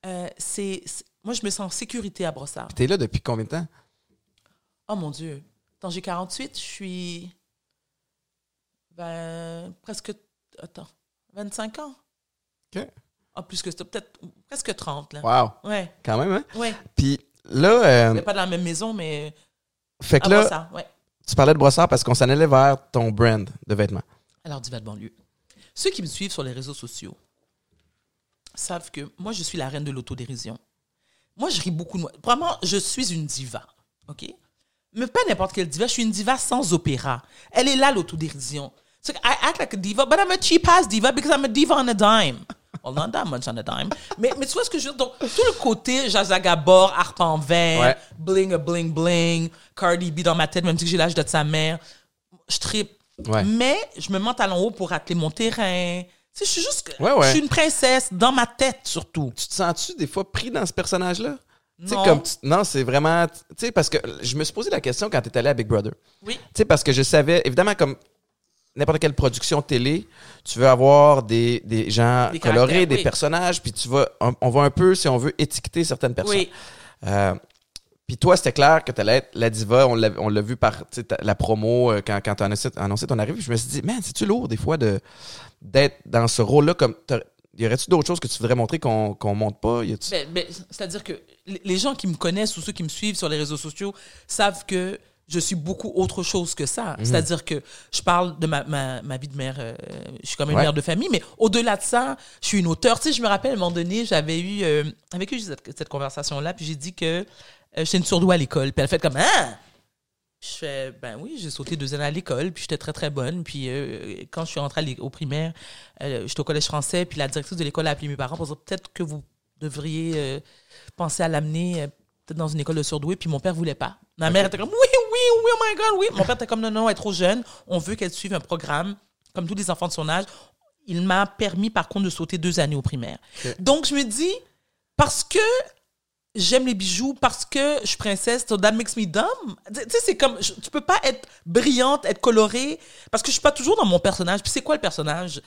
Euh, c'est, moi, je me sens en sécurité à Brossard. T'es là depuis combien de temps? Oh mon Dieu. Quand j'ai 48, je suis. Ben, presque. Attends. 25 ans. OK. Ah, plus que ça. Peut-être presque 30, là. Wow. Ouais, Quand même, hein? ouais. Puis là, euh, On n'est pas dans la même maison, mais. fait que À là, Brossard, ouais. tu parlais de Brossard parce qu'on s'en allait vers ton brand de vêtements. Alors, diva de banlieue. Ceux qui me suivent sur les réseaux sociaux savent que moi, je suis la reine de l'autodérision. Moi, je ris beaucoup de moi. Vraiment, je suis une diva. OK? Mais pas n'importe quelle diva. Je suis une diva sans opéra. Elle est là, l'autodérision. So I act like a diva, but I'm a cheap ass diva because I'm a diva on a dime. Well, not that much on a dime. Mais, mais tu vois ce que je veux dire? Donc, tout le côté Jazagabor, harpe en verre, Ouais. bling a bling bling, Cardi B dans ma tête, même si j'ai l'âge de sa mère, je tripe. Ouais. Mais je me mets talon haut pour atteler mon terrain. Tu sais, je suis juste. Ouais, ouais. Je suis une princesse, dans ma tête surtout. Tu te sens-tu des fois pris dans ce personnage-là? Non. comme non, c'est vraiment. Tu sais, parce que je me suis posé la question quand tu es allé à Big Brother. Oui. Tu sais, parce que je savais, évidemment, comme n'importe quelle production télé, tu veux avoir des, des gens Des colorés, des oui. personnages, puis tu vas, on, on va un peu, si on veut, étiqueter certaines personnes. Oui. Euh, puis toi, c'était clair que tu allais être la diva. On l'a, vu par la promo euh, quand, quand tu as annoncé, annoncé ton arrivée. Je me suis dit, man, c'est-tu lourd des fois de, d'être dans ce rôle-là? comme y aurait-tu d'autres choses que tu voudrais montrer qu'on qu'on montre pas? Ben, ben, C'est-à-dire que les- les gens qui me connaissent ou ceux qui me suivent sur les réseaux sociaux savent que je suis beaucoup autre chose que ça. Mhm. C'est-à-dire que je parle de ma, ma, ma vie de mère, euh, je suis comme une Ouais. mère de famille, mais au-delà de ça, je suis une auteure. Tu sais, je me rappelle à un moment donné, j'avais eu, euh, avec eux cette, cette conversation-là, puis j'ai dit que euh, j'étais une surdouée à l'école. Puis elle fait comme, ah! Je fais, ben oui, j'ai sauté deux années à l'école, puis j'étais très, très bonne. Puis quand je suis rentrée au primaire, j'étais au collège français, puis la directrice de l'école a appelé mes parents pour dire peut-être que vous devriez penser à l'amener peut-être dans une école de surdoués, puis mon père voulait pas. Ma mère était comme oui, oui, oh my God, oui. Mon père était comme non, non, elle est trop jeune, on veut qu'elle suive un programme, comme tous les enfants de son âge. Il m'a permis, par contre, de sauter deux années au primaire. Donc, je me dis, parce que j'aime les bijoux parce que je suis princesse, so that makes me dumb. Tu sais, c'est comme, je- tu peux pas être brillante, être colorée, parce que je suis pas toujours dans mon personnage. Puis c'est quoi le personnage?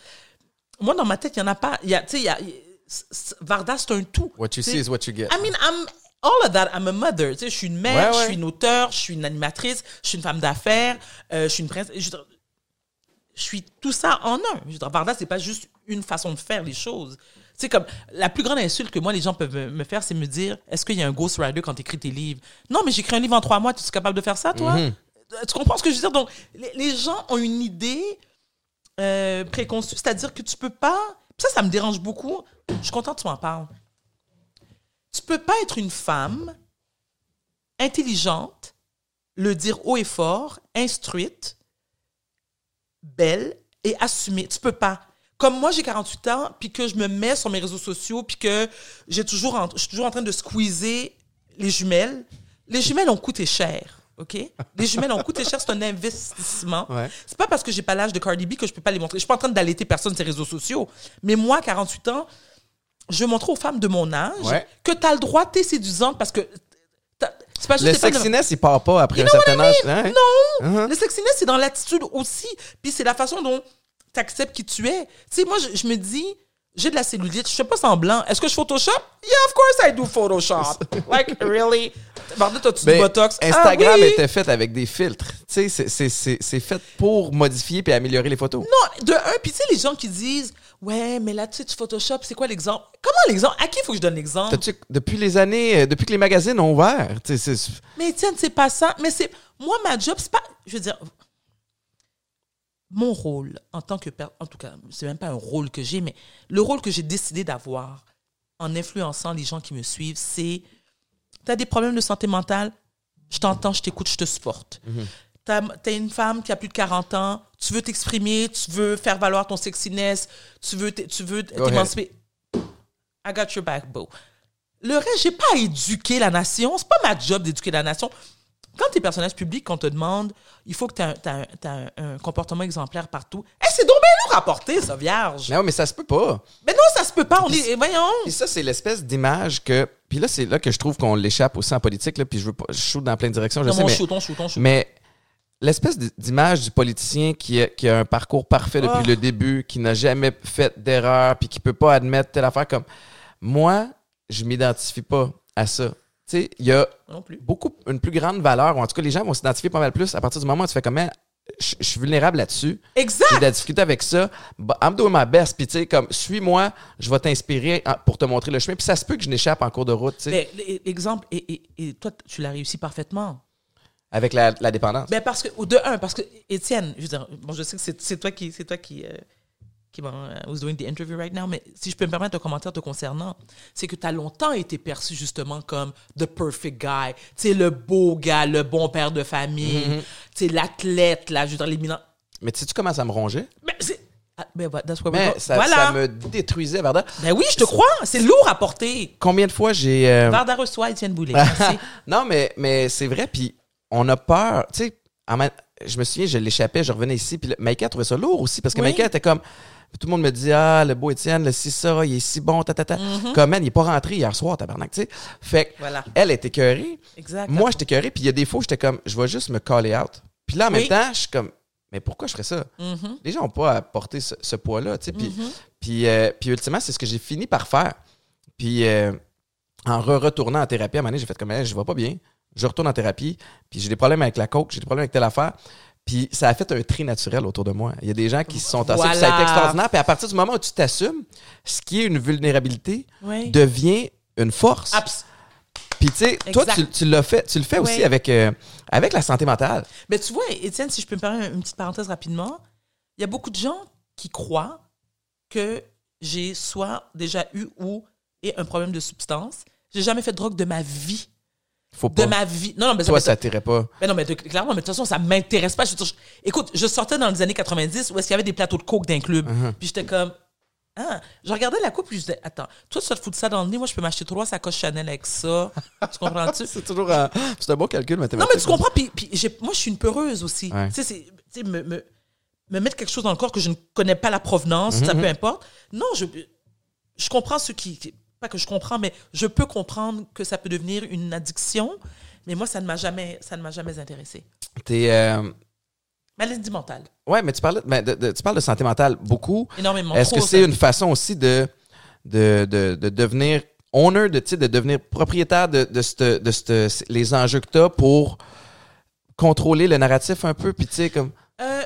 Moi, dans ma tête, il y en a pas. Y a, tu sais, Varda, c'est un tout. What you see is what you get. I mean, I'm all of that. I'm a mother. Tu sais, je suis une mère, Ouais, ouais. je suis une auteure, je suis une animatrice, je suis une femme d'affaires, euh, je suis une princesse. Je, suis tout ça en un. Je dire, Varda, c'est pas juste une façon de faire les choses. Tu sais, comme, la plus grande insulte que moi, les gens peuvent me- me faire, c'est me dire Est-ce qu'il y a un ghostwriter quand tu écris tes livres? Non, mais j'écris un livre en trois mois, tu es capable de faire ça, toi? Mhm. Euh, Tu comprends ce que je veux dire? Donc, les, les gens ont une idée euh, préconçue, c'est-à-dire que tu peux pas. Ça, ça me dérange beaucoup. Je suis contente que tu m'en parles. Tu peux pas être une femme intelligente, le dire haut et fort, instruite, belle et assumée. Tu peux pas. Comme moi, j'ai 48 ans, puis que je me mets sur mes réseaux sociaux, puis que j'ai toujours en- je suis toujours en train de squeezer les jumelles. Les jumelles ont coûté cher, OK? Les jumelles ont coûté cher, c'est un investissement. Ouais. C'est pas parce que j'ai pas l'âge de Cardi B que je peux pas les montrer. Je suis pas en train d'allaiter personne sur les réseaux sociaux. Mais moi, 48 ans, je veux montrer aux femmes de mon âge Ouais. que tu as le droit, t'es séduisante parce que c'est pas Le t'es pas de- sexiness, il part pas après un certain âge. hein? non! Le sexiness, c'est dans l'attitude aussi. Puis c'est la façon dont tu acceptes qui tu es. Tu sais, moi, je, je me dis, j'ai de la cellulite, je fais pas semblant. Est-ce que je Photoshop? Yeah, of course I do Photoshop. like, really? Pardon, t'as-tu du Ben, Botox? Instagram ah, oui! était fait avec des filtres. Tu sais, c'est fait pour modifier puis améliorer les photos. Non, de un, puis tu sais, les gens qui disent, ouais, mais là, tu sais, tu Photoshop, c'est quoi l'exemple? Comment l'exemple? À qui faut que je donne l'exemple? Depuis les années, euh, depuis que les magazines ont ouvert, tu sais, c'est- Mais Étienne, c'est pas ça. Mais c'est. Moi, ma job, c'est pas. Je veux dire. Mon rôle en tant que. En tout cas, c'est même pas un rôle que j'ai, mais le rôle que j'ai décidé d'avoir en influençant les gens qui me suivent, c'est. Tu as des problèmes de santé mentale, je t'entends, je t'écoute, je te supporte. Tu as, une femme qui a plus de 40 ans, tu veux t'exprimer, tu veux faire valoir ton sexiness, tu veux t'émanciper. I got your back, bro. Le reste, j'ai pas à éduquer la nation. C'est pas ma job d'éduquer la nation. Quand tu es personnage public, qu'on te demande, il faut que tu aies un, un comportement exemplaire partout. Eh, c'est donc bien lourd à porter, ça, vierge. Mais ouais, mais ça se peut pas. Mais non, ça se peut pas. On est, voyons. Puis ça, c'est l'espèce d'image que. Puis là, c'est là que je trouve qu'on l'échappe aussi en politique. Là, puis je veux pas. Je shoot dans plein de directions, je Non, sais, on mais, shoot, on shoot, on shoot. mais l'espèce d'image du politicien qui a, qui a un parcours parfait depuis Ah. le début, qui n'a jamais fait d'erreur, puis qui peut pas admettre telle affaire comme. Moi, je m'identifie pas à ça. Tu sais, il y a beaucoup une plus grande valeur, ou en tout cas, les gens vont s'identifier pas mal plus à partir du moment où tu fais comment. Je je suis vulnérable là-dessus. J'ai Exact. de la difficulté avec ça. Bah, I'm doing my best. Puis, tu sais, comme, suis-moi, je vais t'inspirer en- pour te montrer le chemin. Puis, ça se peut que je n'échappe en cours de route, tu sais, l'exemple, et, et, et toi, tu l'as réussi parfaitement. Avec la, la dépendance. Ben parce que, ou de un, parce que, Étienne, je veux dire, bon, je sais que c'est c'est toi qui, c'est toi qui, euh, qui m'a, uh, was doing the interview right now, mais si je peux me permettre un commentaire te concernant, c'est que tu as longtemps été perçu justement comme the perfect guy, tu sais, le beau gars, le bon père de famille, Mm-hmm. tu sais, l'athlète, là, je veux dire, l'éminent. Mais tu sais, tu commences à me ronger. Mais c'est. ah, ben, where we Mais ça, voilà. ça me détruisait, Varda. Ben oui, je te crois, c'est lourd à porter. Combien de fois j'ai. euh, Varda reçoit Étienne Boulay. Merci. non, mais, mais c'est vrai. Puis, on a peur. Tu sais, je me souviens, je l'échappais, je revenais ici. Puis, Maïka trouvait ça lourd aussi parce que Oui. Maïka était comme. Tout le monde me dit Ah, le beau Étienne, le si ça, il est si bon, ta, ta, ta. Comme, man, il est pas rentré hier soir, tabarnak, tu sais. Fait que. Voilà. elle était écœurée. Exact. Moi, j'étais écœuré. Puis, il y a des fois j'étais comme, je vais juste me caller out. Puis là, en même temps, je suis comme, mais pourquoi je ferais ça? Mhm. Les gens n'ont pas à porter ce, ce poids-là, tu sais. Puis, Mhm. puis, euh, puis ultimement, c'est ce que j'ai fini par faire. Puis euh, en re-retournant en thérapie, à un moment donné, j'ai fait comme, Hey, je vais pas bien. Je retourne en thérapie, puis j'ai des problèmes avec la coke, j'ai des problèmes avec telle affaire. Puis ça a fait un tri naturel autour de moi. Il y a des gens qui se sont tassés, puis ça a Voilà. été extraordinaire. Puis à partir du moment où tu t'assumes, ce qui est une vulnérabilité Oui. devient une force. Abs- Puis tu sais, toi, tu, tu l'as fait, tu le fais aussi avec, euh, avec la santé mentale. Mais tu vois, Étienne, si je peux me permettre une petite parenthèse rapidement, il y a beaucoup de gens qui croient que j'ai soit déjà eu ou et un problème de substance. J'ai jamais fait de drogue de ma vie. Faut De ma vie. Non, non, mais ça, Toi, mais ça t'irait pas. Mais non, mais de- clairement, mais de toute façon, ça m'intéresse pas. Je veux dire, je- écoute, je sortais dans les années 90 où est-ce qu'il y avait des plateaux de coke d'un club. Uh-huh. Puis j'étais comme, ah, je regardais la coupe, puis je disais, attends, toi, tu vas te foutre ça dans le nez, moi, je peux m'acheter trois sacoches Chanel avec ça. tu comprends-tu? C'est toujours un, c'est un bon calcul Non, mathématique. mais tu comprends, puis, puis j'ai- moi, je suis une peureuse aussi. Ouais. Tu sais, c'est- tu sais, me, me, me mettre quelque chose dans le corps que je ne connais pas la provenance, Mhm, ça peu importe. Non, je, je comprends ceux qui, qui- Pas que je comprends, mais je peux comprendre que ça peut devenir une addiction, mais moi, ça ne m'a jamais, ça ne m'a jamais intéressé. T'es, euh, Maladie mentale, ouais, mais tu parles, mais de, de- tu parles de santé mentale beaucoup. énormément. Est-ce que c'est une façon aussi de, de, de, de devenir owner, de, de devenir propriétaire de, de, cette- de cette- les enjeux que tu as pour contrôler le narratif un peu? Puis tu sais, comme. Euh,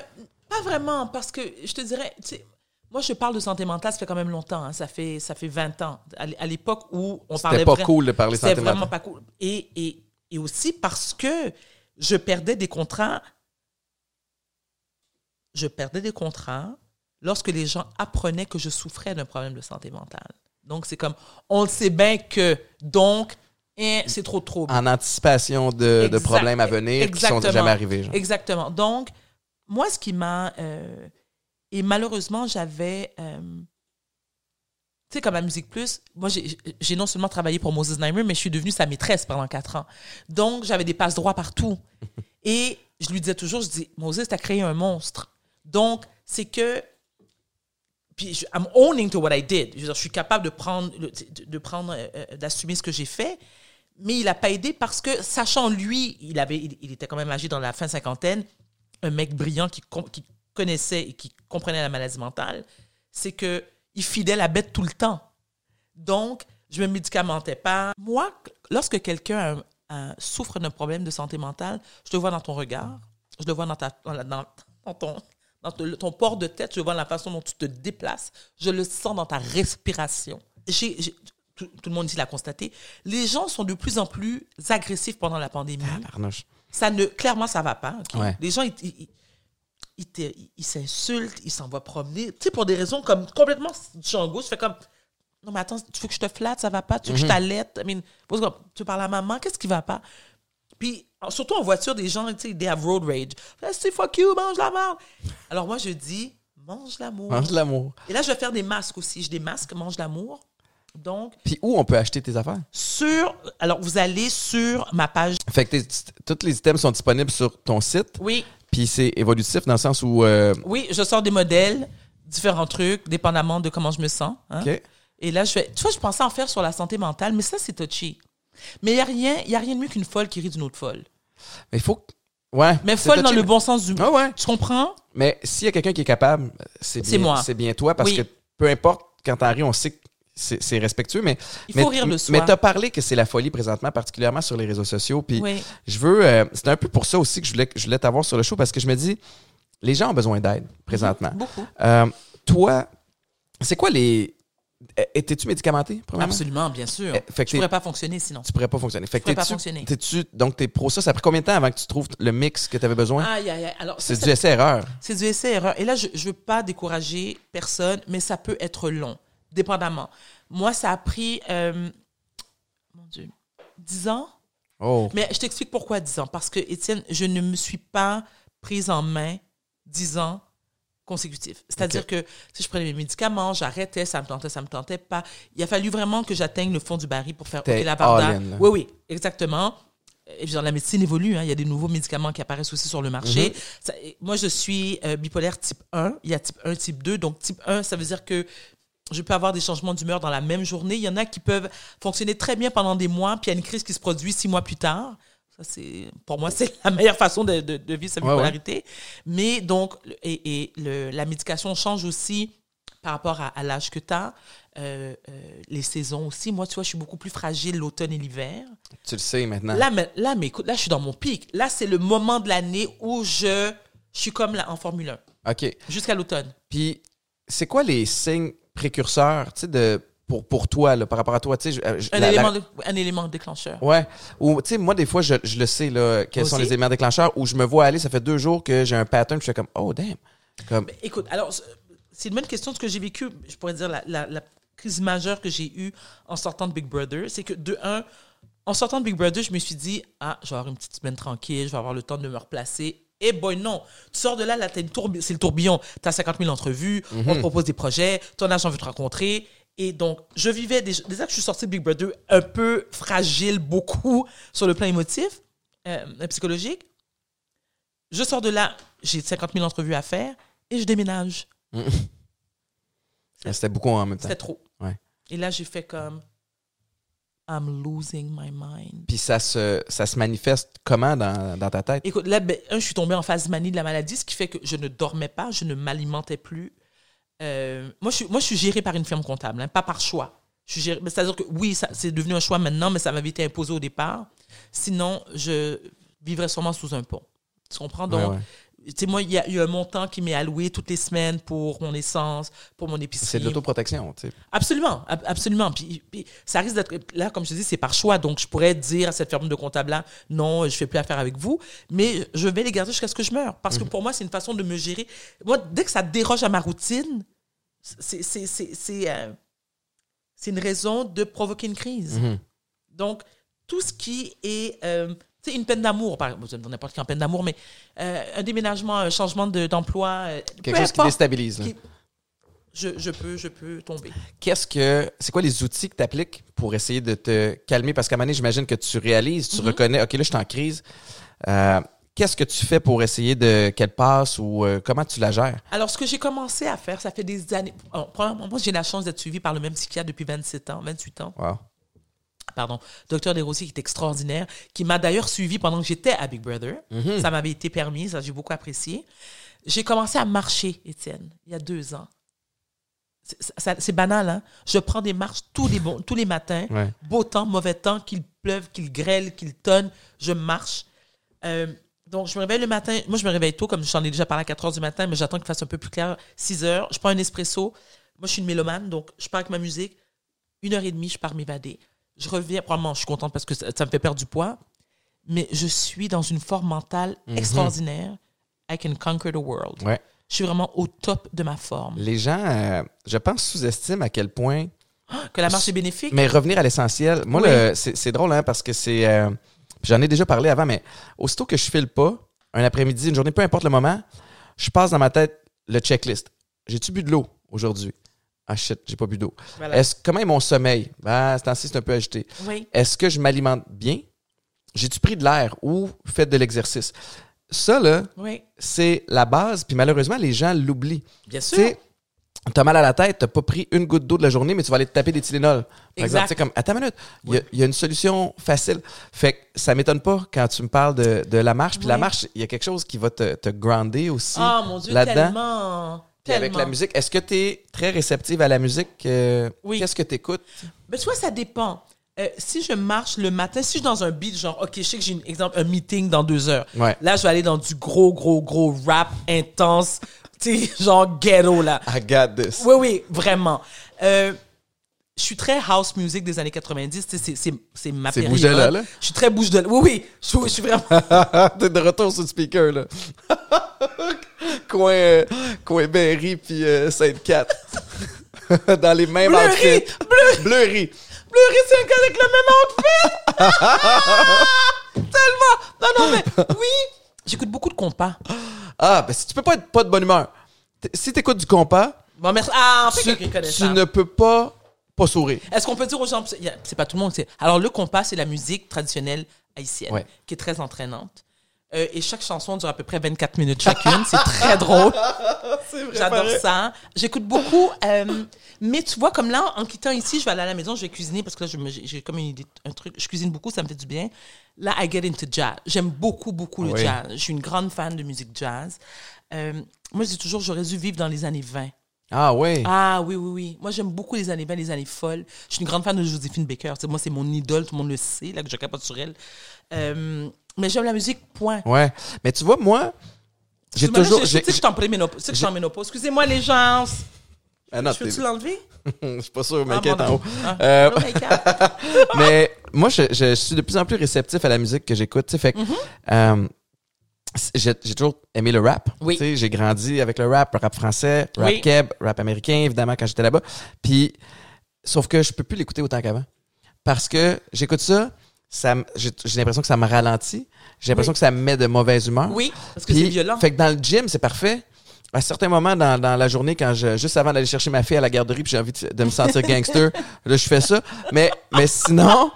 pas vraiment, parce que je te dirais, tu sais, moi je parle de santé mentale, ça fait quand même longtemps, hein, ça, fait, ça fait 20 ans, à l'époque où on parlait C'était pas vra- cool de parler C'était santé vraiment mentale. pas cool. Et, et, et aussi parce que je perdais des contrats, je perdais des contrats lorsque les gens apprenaient que je souffrais d'un problème de santé mentale. Donc c'est comme, on le sait bien que, donc, hein, c'est trop trop. En anticipation de, problèmes à venir qui sont jamais arrivés. genre. Exactement. Donc, moi, ce qui m'a... euh, et malheureusement, j'avais... euh, tu sais, comme à Musique Plus, moi, j'ai non seulement travaillé pour Moses Neimer, mais je suis devenue sa maîtresse pendant quatre ans. Donc, j'avais des passes droits partout. Et je lui disais toujours, je dis, Moses, t'as créé un monstre. Donc, c'est que... Puis, je, I'm owning to what I did. Je, veux dire, je suis capable de prendre, de, de prendre, euh, euh, d'assumer ce que j'ai fait. Mais il n'a pas aidé parce que, sachant lui, il, avait, il, il était quand même âgé dans la fin cinquantaine, un mec brillant qui connaissait et qui comprenait la maladie mentale, c'est que il filait la bête tout le temps. Donc, je me médicamentais pas. Moi, lorsque quelqu'un a- a- souffre d'un problème de santé mentale, je le vois dans ton regard, je le vois dans, ta, dans, la- dans- dans ton, dans ton, ton port de tête, je le vois dans la façon dont tu te déplaces, je le sens dans ta respiration. Tout, tout le monde dit l'a constaté. Les gens sont de plus en plus agressifs pendant la pandémie Arnouche. ça ne clairement ça va pas? Ouais. les gens ils, ils, ils te- ils s'insultent ils s'envoient promener. Tu sais pour des raisons comme complètement chango je fais comme non mais attends tu veux que je te flatte ça va pas? Tu veux que je t'allaite I mean, tu parles à maman qu'est-ce qui va pas? Puis surtout en voiture des gens tu sais they have road rage. C'est fuck you mange la merde alors moi je dis mange l'amour. Mange l'amour. et là je vais faire des masques aussi. J'ai des masques mange l'amour. Donc Puis où on peut acheter tes affaires? sur alors vous allez sur ma page. Fait que tous les items sont disponibles sur ton site. oui Puis c'est évolutif dans le sens où. euh, Oui, je sors des modèles, différents trucs, dépendamment de comment je me sens. hein. OK. Et là, je fais. Tu vois, je pensais en faire sur la santé mentale, mais ça, c'est touchy. Mais il n'y a, rien- y a rien de mieux qu'une folle qui rit d'une autre folle. Mais il faut. Ouais. Mais folle dans le bon sens du mot. Ah ouais. Tu comprends? Mais s'il y a quelqu'un qui est capable, c'est C'est bien, moi. c'est bien toi parce Oui. que peu importe, quand t'en ris, on sait que c'est respectueux. Mais, Il mais, faut rire de soi. Mais t'as parlé que c'est la folie présentement, particulièrement sur les réseaux sociaux. Puis Oui. je veux. euh, c'est un peu pour ça aussi que je voulais, je voulais t'avoir sur le show parce que je me dis, les gens ont besoin d'aide présentement. Beaucoup. Euh, toi, c'est quoi les. Étais-tu médicamenté, premièrement? Absolument, bien sûr. Eh, fait que je t'es- pourrais pas fonctionner sinon. Tu pourrais pas fonctionner. Fait que pourrais pas fonctionner. t'es-tu- donc, t'es pro ça. Ça a pris combien de temps avant que tu trouves le mix que tu avais besoin? Aïe, aïe, aïe. Alors, c'est du essai-erreur. C'est du essai-erreur. Et là, je ne veux pas décourager personne, mais ça peut être long, dépendamment. Moi, ça a pris, euh, mon Dieu, 10 ans. Oh. Mais je t'explique pourquoi 10 ans. Parce que, Étienne, je ne me suis pas prise en main 10 ans consécutifs. C'est-à-dire que si je prenais mes médicaments, j'arrêtais, ça me tentait, ça me tentait pas. Il a fallu vraiment que j'atteigne le fond du baril pour faire OK, la. Oui, oui, exactement. Dire, la médecine évolue, hein. il y a des nouveaux médicaments qui apparaissent aussi sur le marché. Mhm. Ça- et moi, je suis euh, bipolaire type 1, il y a type 1, type 2. Donc, type 1, ça veut dire que je peux avoir des changements d'humeur dans la même journée. Il y en a qui peuvent fonctionner très bien pendant des mois, puis il y a une crise qui se produit six mois plus tard. Ça, c'est, pour moi, c'est la meilleure façon de, de- de vivre sa Ouais, ouais. bipolarité. Mais donc, et, et le- la médication change aussi par rapport à, à l'âge que tu as, les saisons aussi. Moi, tu vois, je suis beaucoup plus fragile l'automne et l'hiver. Tu le sais maintenant. Là, mais, là, mais écoute, là, je suis dans mon pic. Là, c'est le moment de l'année où je Je suis comme là en Formule 1, OK. jusqu'à l'automne. Puis, c'est quoi les signes précurseurs, tu sais, de, pour, pour toi, là, par rapport à toi, tu sais, je- Un, la- la- élément, de- un élément déclencheur. Ouais. Ou, tu sais, moi, des fois, je, je le sais, là, quels sont les éléments déclencheurs, où je me vois aller, ça fait deux jours que j'ai un pattern, puis je fais comme, oh, damn. Comme, Écoute, alors, c'est- c'est une bonne question. Ce que j'ai vécu, je pourrais dire, la, la- la crise majeure que j'ai eue en sortant de Big Brother, c'est que, de un, en sortant de Big Brother, je me suis dit, ah, je vais avoir une petite semaine tranquille, je vais avoir le temps de me replacer. Et boy, non. Tu sors de là, là, c'est le tourbillon. Tu as 50 000 entrevues, on te propose des projets, ton agent veut te rencontrer. Et donc, je vivais déjà, déjà que je suis sortie de Big Brother un peu fragile, beaucoup sur le plan émotif, euh, psychologique. Je sors de là, j'ai 50 000 entrevues à faire et je déménage. c'était beaucoup en même temps. C'était trop. Ouais. Et là, j'ai fait comme I'm losing my mind. Puis ça se, ça se manifeste comment dans, dans ta tête? Écoute, là, ben, un, je suis tombée en phase manie de la maladie, ce qui fait que je ne dormais pas, je ne m'alimentais plus. Euh, moi, je suis, moi, je suis gérée par une firme comptable, hein, pas par choix. Mais C'est-à-dire que oui, c'est devenu un choix maintenant, mais ça m'avait été imposé au départ. Sinon, je vivrais sûrement sous un pont. Tu comprends? Donc, Ouais, ouais. Sais, moi, il y, a il y a un montant qui m'est alloué toutes les semaines pour mon essence, pour mon épicerie. C'est de l'autoprotection, tu sais. Absolument, ab- absolument. Puis, puis ça risque d'être là, comme je te dis, c'est par choix. Donc, je pourrais dire à cette firme de comptable-là, non, je fais plus affaire avec vous, mais je vais les garder jusqu'à ce que je meure. Parce Mhm. que pour moi, c'est une façon de me gérer. Moi, dès que ça déroge à ma routine, c'est euh, une raison de provoquer une crise. Mhm. Donc, tout ce qui est, euh, sais, une peine d'amour, par exemple, n'importe quelle peine d'amour, mais euh, un déménagement, un changement de- d'emploi, euh, Quelque chose qui déstabilise. qui- je, je peux, je peux tomber. Qu'est-ce que. C'est quoi les outils que tu appliques pour essayer de te calmer? Parce qu'à un moment donné, j'imagine que tu réalises, tu reconnais, OK, là, je suis en crise. Euh, Qu'est-ce que tu fais pour essayer de qu'elle passe ou euh, comment tu la gères? Alors, ce que j'ai commencé à faire, ça fait des années. Premièrement, moi, j'ai la chance d'être suivie par le même psychiatre depuis 27 ans, 28 ans. Wow. Pardon. Docteur Desrosiers, qui est extraordinaire, qui m'a d'ailleurs suivi pendant que j'étais à Big Brother. Ça m'avait été permis, ça, j'ai beaucoup apprécié. J'ai commencé à marcher, Étienne, il y a deux ans. C'est- ça- C'est banal, hein? Je prends des marches tous les, bon- tous les matins. Ouais. Beau temps, mauvais temps, qu'il pleuve, qu'il grêle, qu'il tonne, je marche. Euh, donc, je me réveille le matin. Moi, je me réveille tôt, comme j'en ai déjà parlé à 4 heures du matin, mais j'attends qu'il fasse un peu plus clair. 6 heures. Je prends un espresso. Moi, je suis une mélomane, donc je pars avec ma musique. Une heure et demie, je pars m'évader. Je reviens. Probablement, je suis contente parce que ça, ça me fait perdre du poids. Mais je suis dans une forme mentale extraordinaire. I can conquer the world. Ouais. Je suis vraiment au top de ma forme. Les gens, euh, je pense, sous-estiment à quel point. Que la marche est bénéfique. Mais revenir à l'essentiel, moi, Oui. c'est drôle, hein, parce que c'est. euh, J'en ai déjà parlé avant, mais aussitôt que je file pas, un après-midi, une journée, peu importe le moment, je passe dans ma tête le checklist. J'ai-tu bu de l'eau aujourd'hui? Ah shit, j'ai pas bu d'eau. Voilà. Est-ce comment est mon sommeil? Ben, ce temps-ci, c'est un peu agité. Oui. Est-ce que je m'alimente bien? J'ai-tu pris de l'air ou fait de l'exercice? Ça, là, Oui. c'est la base, puis malheureusement, les gens l'oublient. Bien Tu sûr. sais, t'as mal à la tête, t'as pas pris une goutte d'eau de la journée, mais tu vas aller te taper des Tylenol. Par Exact. exemple, c'est comme, attends une minute, il y a- il y, a une solution facile. Fait que ça m'étonne pas quand tu me parles de, de la marche. Puis la marche, il y a quelque chose qui va te, te grounder aussi Ah, mon Dieu, tellement. Puis avec la musique, est-ce que tu es très réceptive à la musique? euh, Oui. Qu'est-ce que tu écoutes? Tu vois, ça dépend. Euh, si je marche le matin, si je suis dans un beat, genre, OK, je sais que j'ai, un exemple, un meeting dans deux heures. Ouais. Là, je vais aller dans du gros, gros, gros rap intense, tu sais, genre ghetto, là. I got this. Oui, oui, vraiment. Euh, je suis très house music des années 90, tu sais, c'est, c'est, c'est ma C'est période. de là, là? Je suis très bouge de. Oui, oui, je, je suis vraiment... T'es de retour sur le speaker, là. coin, euh, coin Berry puis euh, Sainte-Cat. Dans les mêmes Bleury! outfits. Bleury! Pleurer, c'est un gars avec le même outfit! Tellement! Non, non, mais oui, j'écoute beaucoup de compas. Ah, ben si tu peux pas être pas de bonne humeur. Si t'écoutes du compas, Bon, merci. Ah, en fait, tu, tu ça. ne peux pas pas sourire. Est-ce qu'on peut dire aux gens, c'est pas tout le monde, c'est. Alors, le compas, c'est la musique traditionnelle haïtienne, Ouais. qui est très entraînante. Euh, et chaque chanson dure à peu près 24 minutes chacune. c'est très drôle. J'adore ça. J'écoute beaucoup. euh, mais tu vois, comme là, en quittant ici, je vais aller à la maison, je vais cuisiner parce que là, j'ai j'ai comme une idée, un truc. Je cuisine beaucoup, ça me fait du bien. Là, I get into jazz. J'aime beaucoup, beaucoup le Oui. jazz. Je suis une grande fan de musique jazz. Euh, moi, je dis toujours, j'aurais dû vivre dans les années 20. Ah oui. Ah oui, oui, oui. Moi, j'aime beaucoup les années 20, les années folles. Je suis une grande fan de Joséphine Baker. Tu sais, moi, c'est mon idole, tout le monde le sait, là, que je capote sur elle. Euh, mais j'aime la musique, point. Ouais. Mais tu vois, moi, J'ai toujours. Tu sais que je suis en préménopause. Tu sais que ménopause. Excusez-moi, les gens. Ah non, Je peux-tu l'enlever? je suis pas sûr, mais Ah, bon, en haut. ah. Euh, Maïka? mais moi, je, je suis de plus en plus réceptif à la musique que j'écoute. tu sais, Fait que, euh, c- j'ai toujours aimé le rap. Oui. Tu sais, J'ai grandi avec le rap, le rap français, rap Oui. keb, rap américain, évidemment, quand j'étais là-bas. Puis, sauf que je peux plus l'écouter autant qu'avant. Parce que j'écoute ça, ça j'ai l'impression que ça me ralentit. J'ai l'impression Oui. que ça me met de mauvaise humeur. Oui, parce que c'est violent. Fait que dans le gym, c'est parfait. À certains moments dans, dans la journée, quand je, juste avant d'aller chercher ma fille à la garderie, puis j'ai envie de, de me sentir gangster, là, je fais ça. Mais, mais sinon,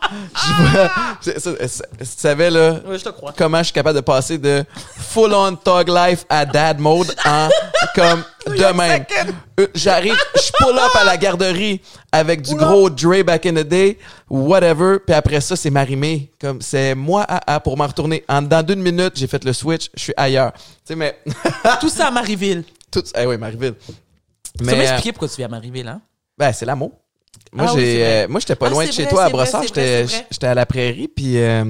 je, c'est- tu savais, là, Oui, je te crois. comment je suis capable de passer de full-on thug life à dad mode en comme de même. Euh, J'arrive, je pull up à la garderie avec du gros Dre back in the day, whatever, puis après ça, c'est marimé. Comme c'est moi à, à pour m'en retourner. En dans d'une minute, j'ai fait le switch, je suis ailleurs. Tu sais, mais Tout ça à Marieville. tout, eh oui, Marieville. Tu Mais vas euh, m'expliquer pourquoi tu vis à Marieville, hein? ben, c'est l'amour. Moi, Ah j'ai, moi, j'étais pas Ah, loin de chez vrai, toi à Brossard. j'étais à la prairie, puis, euh,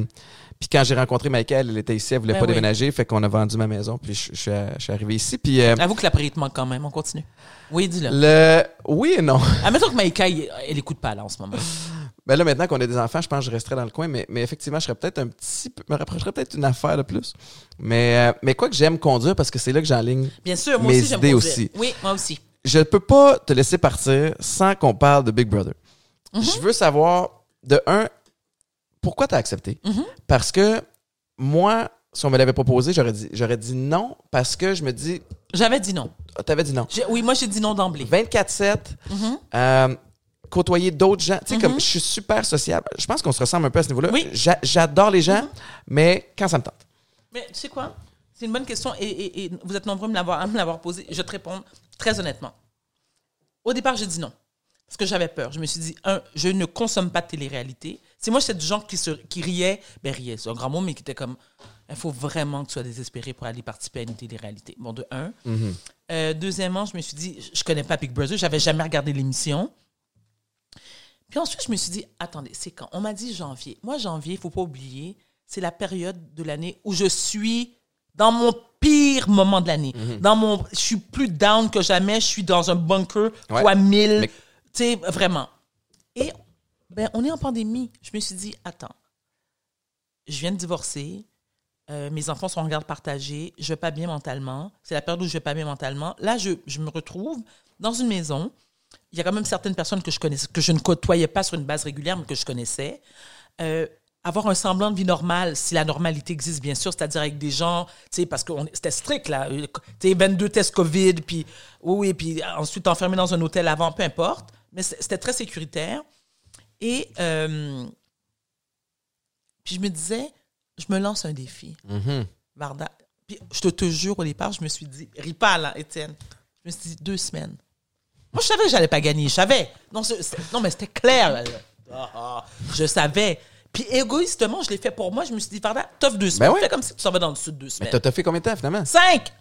puis quand j'ai rencontré Michael, elle était ici, elle voulait Ben pas oui. déménager, fait qu'on a vendu ma maison, puis je, je suis, je suis arrivé ici, puis euh, Avoue que la prairie te manque quand même. On continue. Oui, dis-le. le, oui et non. Admettons que il- elle écoute pas là en ce moment. Ben là, maintenant qu'on a des enfants, je pense que je resterai dans le coin, mais, mais effectivement, je serais peut-être un petit peu, me rapprocherais peut-être une affaire de plus. Mais, euh, mais quoi que j'aime conduire parce que c'est là que j'enligne. Bien sûr, moi Mes aussi, j'aime idées conduire. aussi. Oui, moi aussi. Je ne peux pas te laisser partir sans qu'on parle de Big Brother. Mhm. Je veux savoir, de un, pourquoi tu as accepté? Mhm. Parce que moi, si on me l'avait proposé, j'aurais dit, j'aurais dit non parce que je me dis, J'avais dit non. tu avais dit non. Oui, moi, j'ai dit non d'emblée. 24-7, Mhm. euh, côtoyer d'autres gens. Tu sais, comme je suis super sociable. Je pense qu'on se ressemble un peu à ce niveau-là. Oui. J'a- J'adore les gens, mais quand ça me tente? Mais tu sais quoi? C'est une bonne question et, et- et vous êtes nombreux à me l'avoir- à me l'avoir posée. Je te réponds très honnêtement. Au départ, j'ai dit non. Parce que j'avais peur. Je me suis dit, un, je ne consomme pas de télé-réalité. C'est moi, j'étais du genre qui, se, qui riait. Ben, riait, c'est un grand mot, mais qui était comme, il faut vraiment que tu sois désespéré pour aller participer à une télé-réalité. Bon, de un. Euh, deuxièmement, je me suis dit, je connais pas Big Brother, j'avais jamais regardé l'émission. Puis ensuite, je me suis dit, attendez, c'est quand? On m'a dit janvier. Moi, janvier, il faut pas oublier, c'est la période de l'année où je suis dans mon pire moment de l'année. Dans mon, je suis plus down que jamais. Je suis dans un bunker Ouais. fois mille. Mais- Tu sais, vraiment. Et ben, on est en pandémie. Je me suis dit, attends, je viens de divorcer. Euh, mes enfants sont en garde partagée. Je vais pas bien mentalement. C'est la période où je vais pas bien mentalement. Là, je, je me retrouve dans une maison. Il y a quand même certaines personnes que je connaissais, que je ne côtoyais pas sur une base régulière, mais que je connaissais. Euh, avoir un semblant de vie normale, si la normalité existe, bien sûr, c'est-à-dire avec des gens, tu sais, parce que c'était strict, là. Euh, Tu sais, 22 tests COVID, puis oui, oui, puis ensuite enfermé dans un hôtel avant, peu importe. Mais c'était très sécuritaire. Et euh, puis je me disais, je me lance un défi. Mhm. Varda. Puis je te, te jure, au départ, je me suis dit, ris pas là, Étienne. Je me suis dit, deux semaines. Moi, je savais que j'allais pas gagner. Je savais. Non, non mais c'était clair. là. Ah, ah. je savais. Puis égoïstement, je l'ai fait pour moi. Je me suis dit, Varda, t'offres deux semaines. Ben ouais. Fais comme si tu s'en vas dans le sud deux Mais semaines. t'as t'as fait combien de temps finalement? Cinq!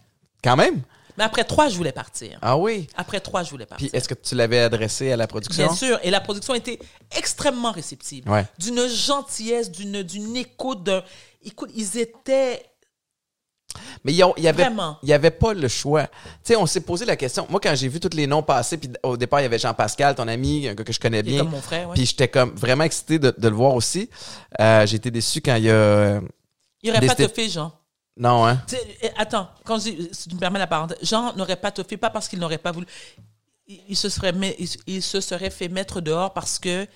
Quand même? Mais après trois, je voulais partir. Ah oui? Après trois, je voulais partir. Puis est-ce que tu l'avais adressé à la production? Bien sûr. Et la production était extrêmement réceptive. Ouais. D'une gentillesse, d'une, d'une écoute. d'un- Écoute, ils étaient Mais il y a- il y avait, y avait pas le choix. Tu sais, on s'est posé la question. Moi, quand j'ai vu tous les noms passer, puis au départ, il y avait Jean-Pascal, ton ami, un gars que je connais bien. comme mon frère. ouais. Puis j'étais comme vraiment excité de, de le voir aussi. Euh, j'ai été déçu quand il y a. euh, il n'aurait pas te fait, Jean. Non, hein? Eh, attends, quand je, si tu me permets la parenthèse, Jean n'aurait pas toffé, pas parce qu'il n'aurait pas voulu. Il, il se serait mis- il, il se serait fait mettre dehors parce que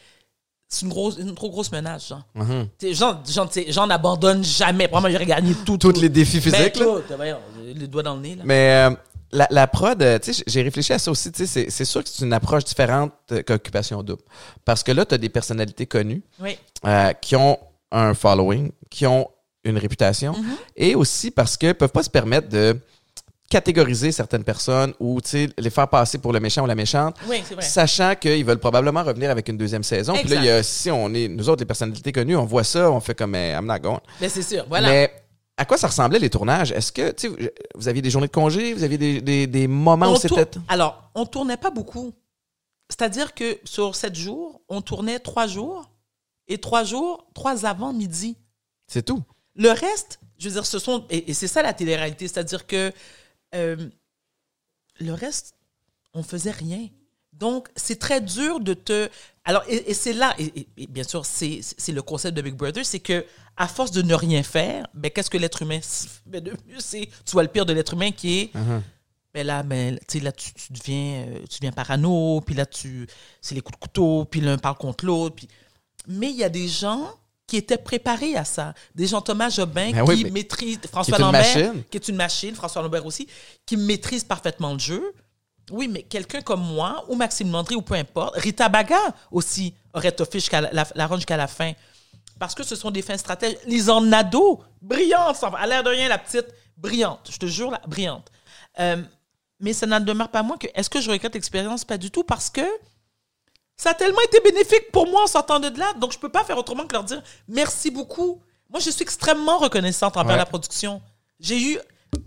c'est une, grosse, une trop grosse menace, Jean. Mhm. Jean, Jean, n'abandonne jamais. Vraiment, il aurait gagné tout. Tous les défis Ben, physiques. là? tout, voyons, les doigts dans le nez, là. Mais euh, la, la prod, euh, j'ai réfléchi à ça aussi. C'est- sûr que c'est une approche différente euh, qu'Occupation Double. Parce que là, tu as des personnalités connues Oui. euh, qui ont un following, qui ont une réputation, Mm-hmm. et aussi parce qu'ils peuvent pas se permettre de catégoriser certaines personnes ou tu sais, les faire passer pour le méchant ou la méchante, Oui, c'est vrai. sachant qu'ils veulent probablement revenir avec une deuxième saison. Puis là, y a, si on est, nous autres, les personnalités connues, on voit ça, on fait comme, eh, I'm not going. Mais c'est sûr, voilà. Mais à quoi ça ressemblait les tournages? Est-ce que, vous aviez des journées de congé, vous aviez des, des, des moments On où c'était... Alors, on tournait pas beaucoup. C'est-à-dire que sur sept jours, on tournait trois jours et trois jours, trois avant midi. C'est tout. Le reste, je veux dire, ce sont. Et, et c'est ça la télé-réalité, c'est-à-dire que euh, le reste, on faisait rien. Donc, c'est très dur de te. Alors, et, et c'est là, et, bien sûr, c'est c'est le concept de Big Brother, c'est que à force de ne rien faire, ben, qu'est-ce que l'être humain fait de mieux? C'est, tu vois le pire de l'être humain qui est. Ben là, ben, tu sais, là, tu, tu deviens, euh, tu deviens parano, puis là, tu, c'est les coups de couteau, puis l'un parle contre l'autre. Puis... Mais il y a des gens qui étaient préparés à ça. Des gens, Thomas Jobin, Ben qui oui, mais- maîtrise, François qui Lambert, machine. qui est une machine, François Lambert aussi, qui maîtrise parfaitement le jeu. Oui, mais quelqu'un comme moi, ou Maxime Landry, ou peu importe, Rita Baga aussi aurait toffé jusqu'à la, la, jusqu'à la fin. Parce que ce sont des fins stratèges. Lisanne Nadeau, brillante, à l'air de rien, la petite, brillante. Je te jure, là, brillante. Euh, mais ça n'en demeure pas moins que, est-ce que je regrette l'expérience? Pas du tout, parce que ça a tellement été bénéfique pour moi en sortant de là. Donc, je peux pas faire autrement que leur dire merci beaucoup. Moi, je suis extrêmement reconnaissante envers Ouais. la production. J'ai eu,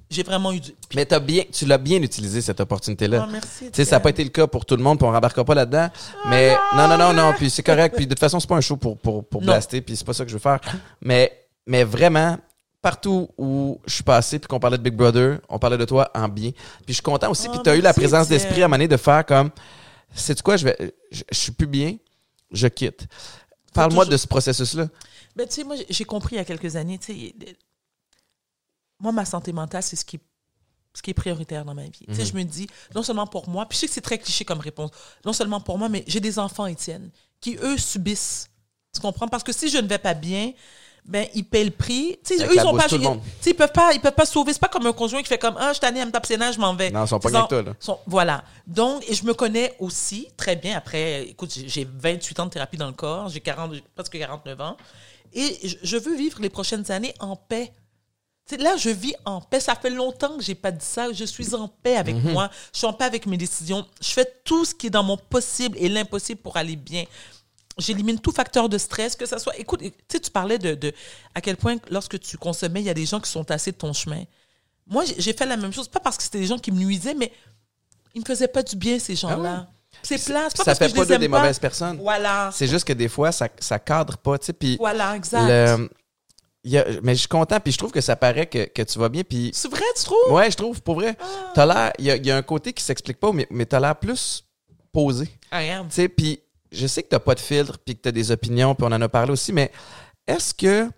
j'ai vraiment eu du. Mais t'as bien, tu l'as bien utilisé, cette opportunité-là. Oh, merci, Tu sais, ça n'a pas été le cas pour tout le monde, puis on rembarquera pas là-dedans. Mais non, non, non, non, puis c'est correct. Puis de toute façon, c'est pas un show pour, pour, pour blaster, puis c'est pas ça que je veux faire. Mais, mais vraiment, partout où je suis passé, puis qu'on parlait de Big Brother, on parlait de toi en bien. Puis je suis content aussi, Oh, puis tu as eu la présence d'esprit à un moment donné de faire comme, sais-tu quoi, je, vais, je, je suis plus bien, je quitte. Parle-moi toujours- de ce processus-là. Ben, tu sais, moi, j'ai- compris il y a quelques années, tu sais, moi, ma santé mentale, c'est ce qui, ce qui est prioritaire dans ma vie. Tu sais, je me dis, non seulement pour moi, puis je sais que c'est très cliché comme réponse, non seulement pour moi, mais j'ai des enfants, Étienne, qui, eux, subissent. Tu comprends? Parce que si je ne vais pas bien, ben, ils paient le prix. Eux, ils ont bourse, pas... ils- ils peuvent pas, ils peuvent pas sauver. C'est pas comme un conjoint qui fait comme, ah, je ai, elle me tape ses je m'en vais. Non, ils sont pas toi, là. sont- voilà. Donc, et je me connais aussi très bien. Après, écoute, j'ai- j'ai 28 ans de thérapie dans le corps, j'ai 40, j'ai presque 49 ans. Et je- je veux vivre les prochaines années en paix. Tu sais, là, je vis en paix. Ça fait longtemps que j'ai pas dit ça. Je suis en paix avec Mhm. moi. Je suis en paix avec mes décisions. Je fais tout ce qui est dans mon possible et l'impossible pour aller bien. J'élimine tout facteur de stress, que ça soit. Écoute, tu sais, tu parlais de, de à quel point, lorsque tu consommais, il y a des gens qui sont tassés de ton chemin. Moi, j'ai- fait la même chose, pas parce que c'était des gens qui me nuisaient, mais ils me faisaient pas du bien, ces gens-là. C'est plat, c'est pas Ça parce que fait je pas d'eux des pas. mauvaises personnes. Voilà. C'est juste que des fois, ça, ça cadre pas, tu sais, puis... Voilà, exact. Le- il y a- mais je suis content, puis je trouve que ça paraît que, que tu vas bien, puis C'est vrai, tu trouves? ouais, je trouve, pour vrai, t'as l'air, il y a, il y a un côté qui s'explique pas, mais, mais t'as l'air plus posé, am. tu sais, puis je sais que t'as pas de filtre, puis que t'as des opinions, puis on en a parlé aussi, mais est-ce que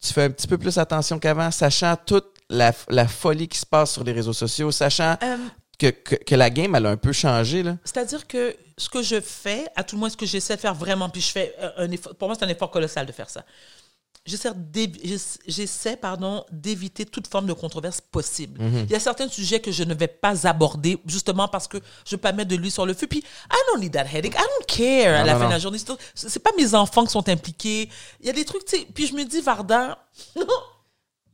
tu fais un petit peu plus attention qu'avant, sachant toute la, la folie qui se passe sur les réseaux sociaux, sachant Euh, que, que, que la game, elle a un peu changé? C'est-à-dire que ce que je fais, à tout le moins ce que j'essaie de faire vraiment, puis je fais euh, un effort, pour moi c'est un effort colossal de faire ça. J'essaie, pardon, d'éviter toute forme de controverse possible. Il y a certains sujets que je ne vais pas aborder, justement parce que je veux pas mettre de l'huile sur le feu. Puis, I don't need that headache. I don't care à Non, la non, fin de la journée. C'est pas mes enfants qui sont impliqués. Il y a des trucs, tu sais. Puis je me dis, Varda, non,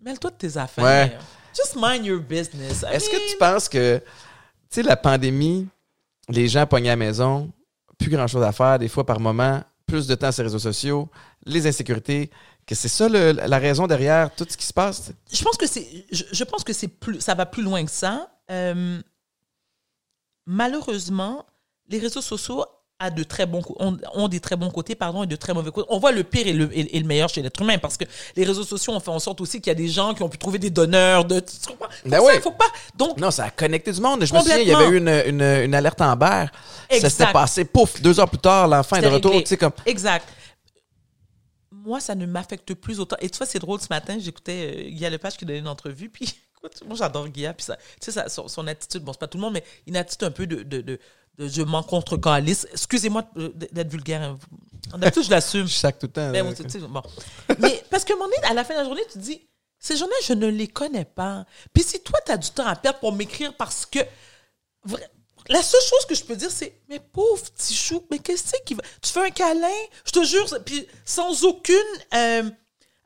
mêle-toi de tes affaires. Ouais. Just mind your business. Est-ce que tu penses que, tu sais, la pandémie, les gens pognés à la maison, plus grand-chose à faire, des fois par moment, plus de temps sur les réseaux sociaux, les insécurités, que c'est ça le- la raison derrière tout ce qui se passe? je pense que c'est je, je pense que c'est plus ça va plus loin que ça Euh, malheureusement les réseaux sociaux a de très bons ont, ont des très bons côtés pardon et de très mauvais côtés on voit le pire et le, et, et le meilleur chez l'être humain parce que les réseaux sociaux ont fait en sorte aussi qu'il y a des gens qui ont pu trouver des donneurs de Ben ça, faut pas donc Non, ça a connecté du monde. Je me souviens, il y avait eu une, une, une alerte en Ça Exact. s'était passé, pouf, deux heures plus tard, l'enfant est de retour, réglé. tu sais, comme... Exact. Moi, ça ne m'affecte plus autant. Et tu vois, c'est drôle, ce matin, j'écoutais euh, Guy Lepage qui donnait une entrevue, puis écoute, moi, j'adore Guy, puis ça, tu sais, ça- son, son attitude, bon, c'est pas tout le monde, mais une attitude un peu de, de, de, de je m'en contre Galice. Excusez-moi d'être vulgaire. hein. D'habitude, je l'assume. Je sac tout le temps. Ben, là. oui, tu sais, bon. Mais parce moment donné, à la fin de la journée, tu te dis, ces gens-là, je ne les connais pas. Puis si toi, tu as du temps à perdre pour m'écrire parce que. La seule chose que je peux dire, c'est Mais pauvre petit chou, mais qu'est-ce que c'est qui va. Tu fais un câlin, je te jure, puis sans aucune euh,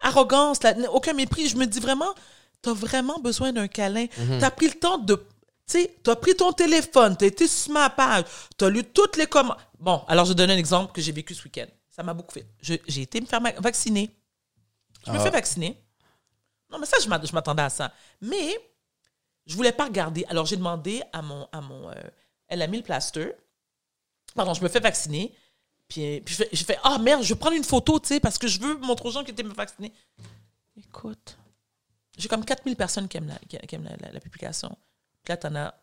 arrogance, là, aucun mépris. Je me dis vraiment, tu as vraiment besoin d'un câlin. Tu as pris le temps de. Tu sais, tu as pris ton téléphone, tu as été sur ma page, tu as lu toutes les commentaires. Bon, alors je donne un exemple que j'ai vécu ce week-end. Ça m'a beaucoup fait. J'ai été me faire vacciner. Je me Ah. fais vacciner. Non, mais ça, je m'attendais à ça. Mais je voulais pas regarder. Alors, j'ai demandé à mon. À mon euh, elle a mis le plaster. Pardon, je me fais vacciner. Puis, puis je fais, ah merde, je vais prendre une photo, tu sais, parce que je veux montrer aux gens qui étaient me vacciner. Écoute, j'ai comme 4000 personnes qui aiment la, qui, aiment la, publication. Puis là, t'en as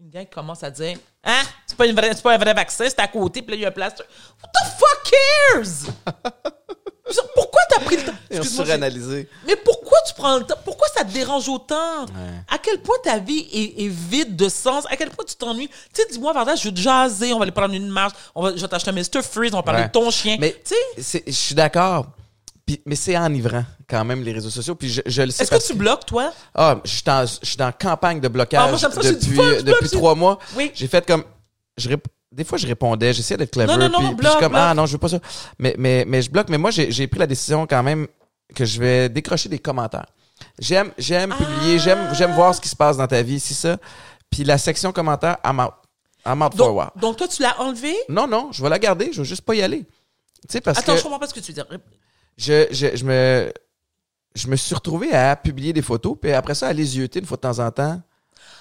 une gang qui commence à dire Hein, c'est pas, une vraie- pas un vrai vaccin, c'est à côté, puis là, il y a un plaster. What the fuck cares? Pourquoi t'as pris le temps? Excuse-moi, suranalysé. mais pourquoi tu prends le temps? Pourquoi ça te dérange autant? À quel point ta vie est, est vide de sens? À quel point tu t'ennuies? Tu sais, dis-moi, Varda, je veux te jaser, on va aller prendre une marche, on va, je vais t'acheter un Mr. Freeze, on va parler Ouais. de ton chien. Mais tu sais, c'est- je suis d'accord. Puis- mais c'est enivrant quand même les réseaux sociaux. Puis je, je le sais. est-ce que parce tu bloques, toi? Ah, je suis dans, je suis dans campagne de blocage Ah, moi, j'aime ça, c'est du depuis, fun, je bloque, depuis c'est- trois mois. Oui. J'ai fait comme. Je rép- Des fois, je répondais, j'essayais d'être clever. Non, non, non, puis, puis bloque, je suis comme, bloque. ah non, je veux pas ça. Mais, mais, mais je bloque. Mais moi, j'ai pris la décision quand même que je vais décrocher des commentaires. J'aime j'aime publier, j'aime j'aime voir ce qui se passe dans ta vie, c'est ça. Puis la section commentaires, I'm out. I'm out for a while. Donc, donc, toi, tu l'as enlevé? Non, non, je vais la garder, je veux juste pas y aller. Tu sais, parce Attends, que je comprends pas ce que tu veux dire. je, je, je me je me suis retrouvé à publier des photos puis après ça à les yeuter une fois de temps en temps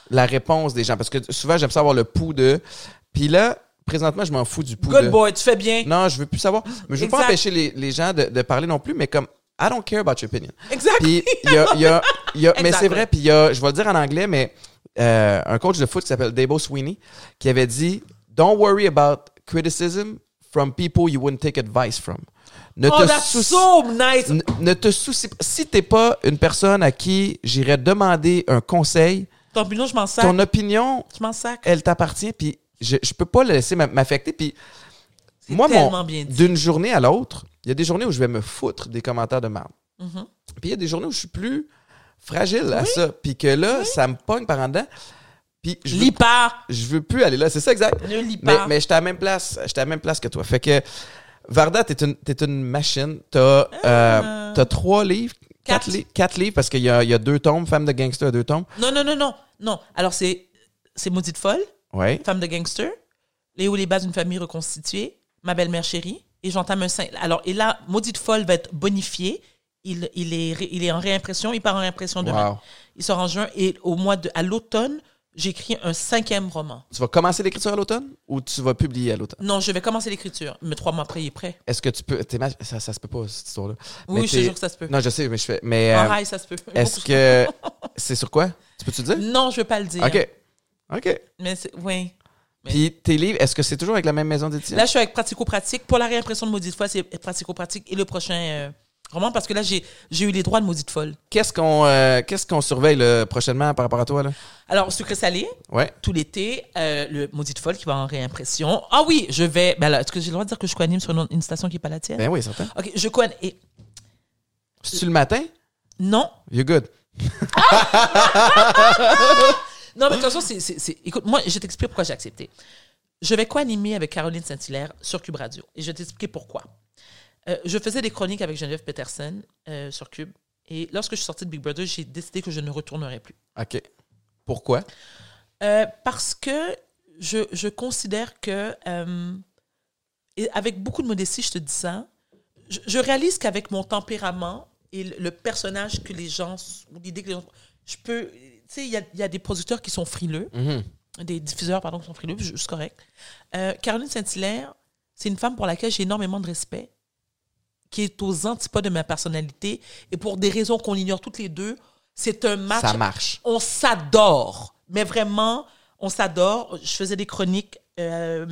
la réponse des gens parce que souvent j'aime ça avoir le pouls de puis là présentement je m'en fous du pouls Good de boy, tu fais bien. non je veux plus savoir mais je veux pas empêcher les, les gens de, de parler non plus mais comme I don't care about your opinion Exact. puis il y a, il y a, y a- mais c'est vrai puis il y a je vais le dire en anglais mais euh, un coach de foot qui s'appelle Dabo Sweeney qui avait dit don't worry about criticism from people you wouldn't take advice from ne oh, te that's so nice. N- ne te soucie pas. Si t'es pas une personne à qui j'irais demander un conseil, Ton opinion, je m'en sac. ton opinion, Je m'en sac. elle t'appartient, puis je, je peux pas la laisser m'a- m'affecter. Puis moi, mon, d'une journée à l'autre, il y a des journées où je vais me foutre des commentaires de merde. Mhm. Puis il y a des journées où je suis plus fragile à ça, puis que là, ça me pogne par en dedans. Puis je Lis pas. je veux plus aller là, c'est ça exact. Ne lis Mais, pas. mais j'étais à la même place. J'étais à la même place que toi. Fait que Varda, t'es une, t'es une machine. T'as, euh, t'as trois livres. Quatre, Quatre. li- quatre livres parce qu'il y a, y a deux tomes. Femme de gangster deux tomes. Non, non, non, non. Non. Alors, c'est, c'est Maudite Folle, Ouais. Femme de gangster, Les hauts les bas d'une famille reconstituée, Ma belle-mère chérie, et j'entame un. Alors, et là, Maudite Folle va être bonifié. Il, il, est, il est en réimpression. Il part en réimpression demain. Wow. Il sort en juin. Et au mois de, à l'automne, j'écris un cinquième roman. Tu vas commencer l'écriture à l'automne ou tu vas publier à l'automne? Non, je vais commencer l'écriture. Mais trois mois après, il est prêt. Est-ce que tu peux. ça, ça se peut pas, cette histoire-là. Oui, Mais je te jure que ça se peut. Non, je sais, mais je fais. Mais En euh, rail, ça se peut. est-ce que. C'est sur quoi? Tu peux-tu dire? Non, je veux pas le dire. OK. OK. Mais oui. Puis tes livres, est-ce que c'est toujours avec la même maison d'édition? Là, je suis avec Pratico-Pratique. Pour la réimpression de Maudite Folle, c'est Pratico-Pratique et le prochain euh, roman, parce que là, j'ai, eu les droits de Maudite Folle. Qu'est-ce qu'on euh, qu'est-ce qu'on surveille là, prochainement par rapport à toi? Là? Alors, Sucré Salé, Ouais. tout l'été, euh, le Maudite Folle qui va en réimpression. Ah oui, je vais. Ben est-ce que j'ai le droit de dire que je co-anime sur une, une station qui n'est pas la tienne? Ben oui, certain. Ok, je co et C'est-tu le matin? Non. You're good. Non, mais de toute façon, c'est, Écoute, moi, je t'explique pourquoi j'ai accepté. Je vais co-animer avec Caroline Saint-Hilaire sur Cube Radio. Et je vais t'expliquer pourquoi. Euh, je faisais des chroniques avec Geneviève Peterson euh, sur Cube. Et lorsque je suis sortie de Big Brother, j'ai décidé que je ne retournerai plus. OK. Pourquoi? Euh, parce que je, je considère que, et avec beaucoup de modestie, je te dis ça, je, je réalise qu'avec mon tempérament et le, le personnage que les gens, ou l'idée que les gens, je peux, sais, il y a, il y a des producteurs qui sont frileux, Mhm. des diffuseurs, pardon, qui sont frileux, c'est correct. Euh, Caroline Saint-Hilaire, c'est une femme pour laquelle j'ai énormément de respect, qui est aux antipodes de ma personnalité, et pour des raisons qu'on ignore toutes les deux, c'est un match Ça marche. on s'adore. Mais vraiment, on s'adore. Je faisais des chroniques euh,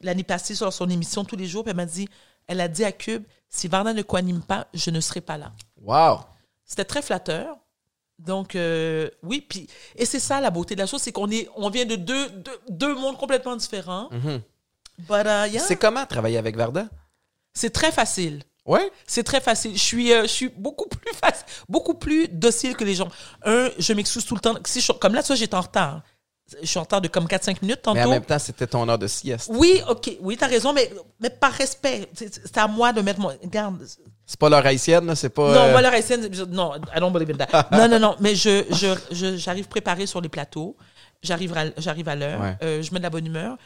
l'année passée sur son émission tous les jours. Puis elle m'a dit, elle a dit à Cube, si Varda ne co-anime pas, je ne serai pas là. Wow. C'était très flatteur. Donc, euh, oui. Puis, et c'est ça la beauté de la chose, c'est qu'on est, on vient de deux, deux, deux mondes complètement différents. Mhm. But, uh, yeah, C'est comment travailler avec Varda? c'est très facile. Ouais. C'est très facile. Je suis, euh, je suis beaucoup plus facile, beaucoup plus docile que les gens. Un, je m'excuse tout le temps. Si je- comme là, tu vois, j'étais en retard. Je suis en retard de comme 4-5 minutes tantôt. Mais en même temps, c'était ton heure de sieste. Oui, OK. Oui, t'as raison, mais, mais par respect. C'est c'est à moi de mettre mon. Regarde. C'est pas l'heure haïtienne, c'est pas. Non, euh, moi, leur haïtienne, non, I don't believe in that. non, non, non, mais je, je, je- j'arrive préparée sur les plateaux. J'arrive à, j'arrive à l'heure. Ouais. Euh, je mets de la bonne humeur.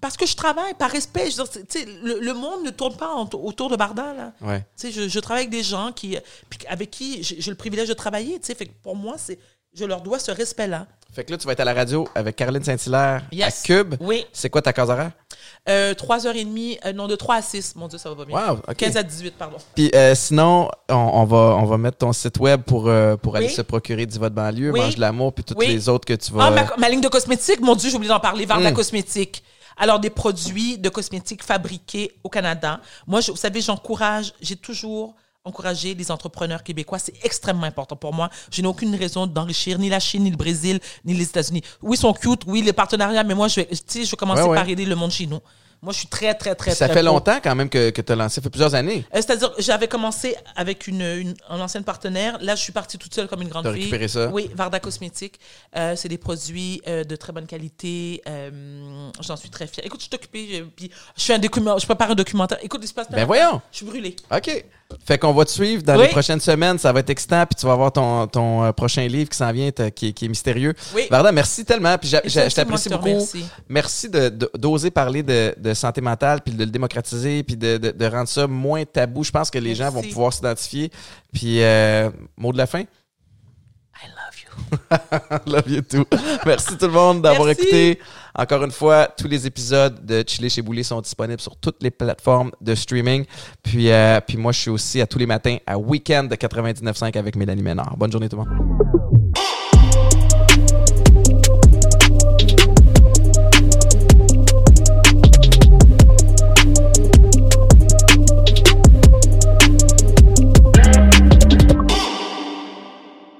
Parce que je travaille par respect. Je veux dire, le, le monde ne tourne pas en- autour de Barda, là. Ouais. Je, je travaille avec des gens qui, avec qui j'ai j'ai le privilège de travailler. Fait que pour moi, c'est, je leur dois ce respect-là. Fait que là, tu vas être à la radio avec Caroline Saint-Hilaire Yes. à Cube. Oui. C'est quoi ta case horaire? Euh, 3h30, euh, non, de 3 à 6. Mon Dieu, ça va bien. Wow, OK. 15 à 18, pardon. Puis euh, sinon, on, on va, on va mettre ton site web pour, euh, pour aller se procurer du vote banlieue, Oui. Mange de l'amour, puis toutes Oui. les autres que tu vas... Ah, ma, ma ligne de cosmétiques, mon Dieu, j'ai oublié d'en parler. Varda Mm. Cosmétiques. Alors, des produits de cosmétiques fabriqués au Canada. Moi, je- vous savez, j'encourage, j'ai toujours encouragé les entrepreneurs québécois. C'est extrêmement important pour moi. Je n'ai aucune raison d'enrichir ni la Chine, ni le Brésil, ni les États-Unis. Oui, ils sont cute, oui, les partenariats, mais moi, je vais, tu je vais commencer Ouais, ouais. par aider le monde chez nous. Moi, je suis très, très, très, ça très fait pro. longtemps quand même que, que tu as lancé, ça fait plusieurs années. Euh, C'est-à-dire, j'avais commencé avec une, une, un ancien partenaire. Là, je suis partie toute seule comme une grande fille. récupéré ça? Oui, Varda Cosmétiques. Euh, c'est des produits euh, de très bonne qualité. Euh, J'en suis très fière. Écoute, je suis occupée, je- puis je fais un document, je prépare un documentaire. Écoute, il se passe Ben voyons. Je suis brûlée. OK. Fait qu'on va te suivre dans Oui. les prochaines semaines. Ça va être excitant. Puis tu vas avoir ton, ton euh, prochain livre qui s'en vient, qui, est- qui est mystérieux. Oui. Varda, merci tellement. Puis je t'apprécie beaucoup. Merci de- de- d'oser parler de, de santé mentale, puis de le démocratiser, puis de, de- de rendre ça moins tabou. Je pense que les gens vont Merci. pouvoir s'identifier. Puis, euh, mot de la fin? I love you. Love you too. Merci tout le monde d'avoir Merci. écouté. Encore une fois, tous les épisodes de Chili chez Boulet sont disponibles sur toutes les plateformes de streaming. Puis, euh, puis moi, je suis aussi à tous les matins à Weekend de 99.5 avec Mélanie Ménard. Bonne journée tout le monde.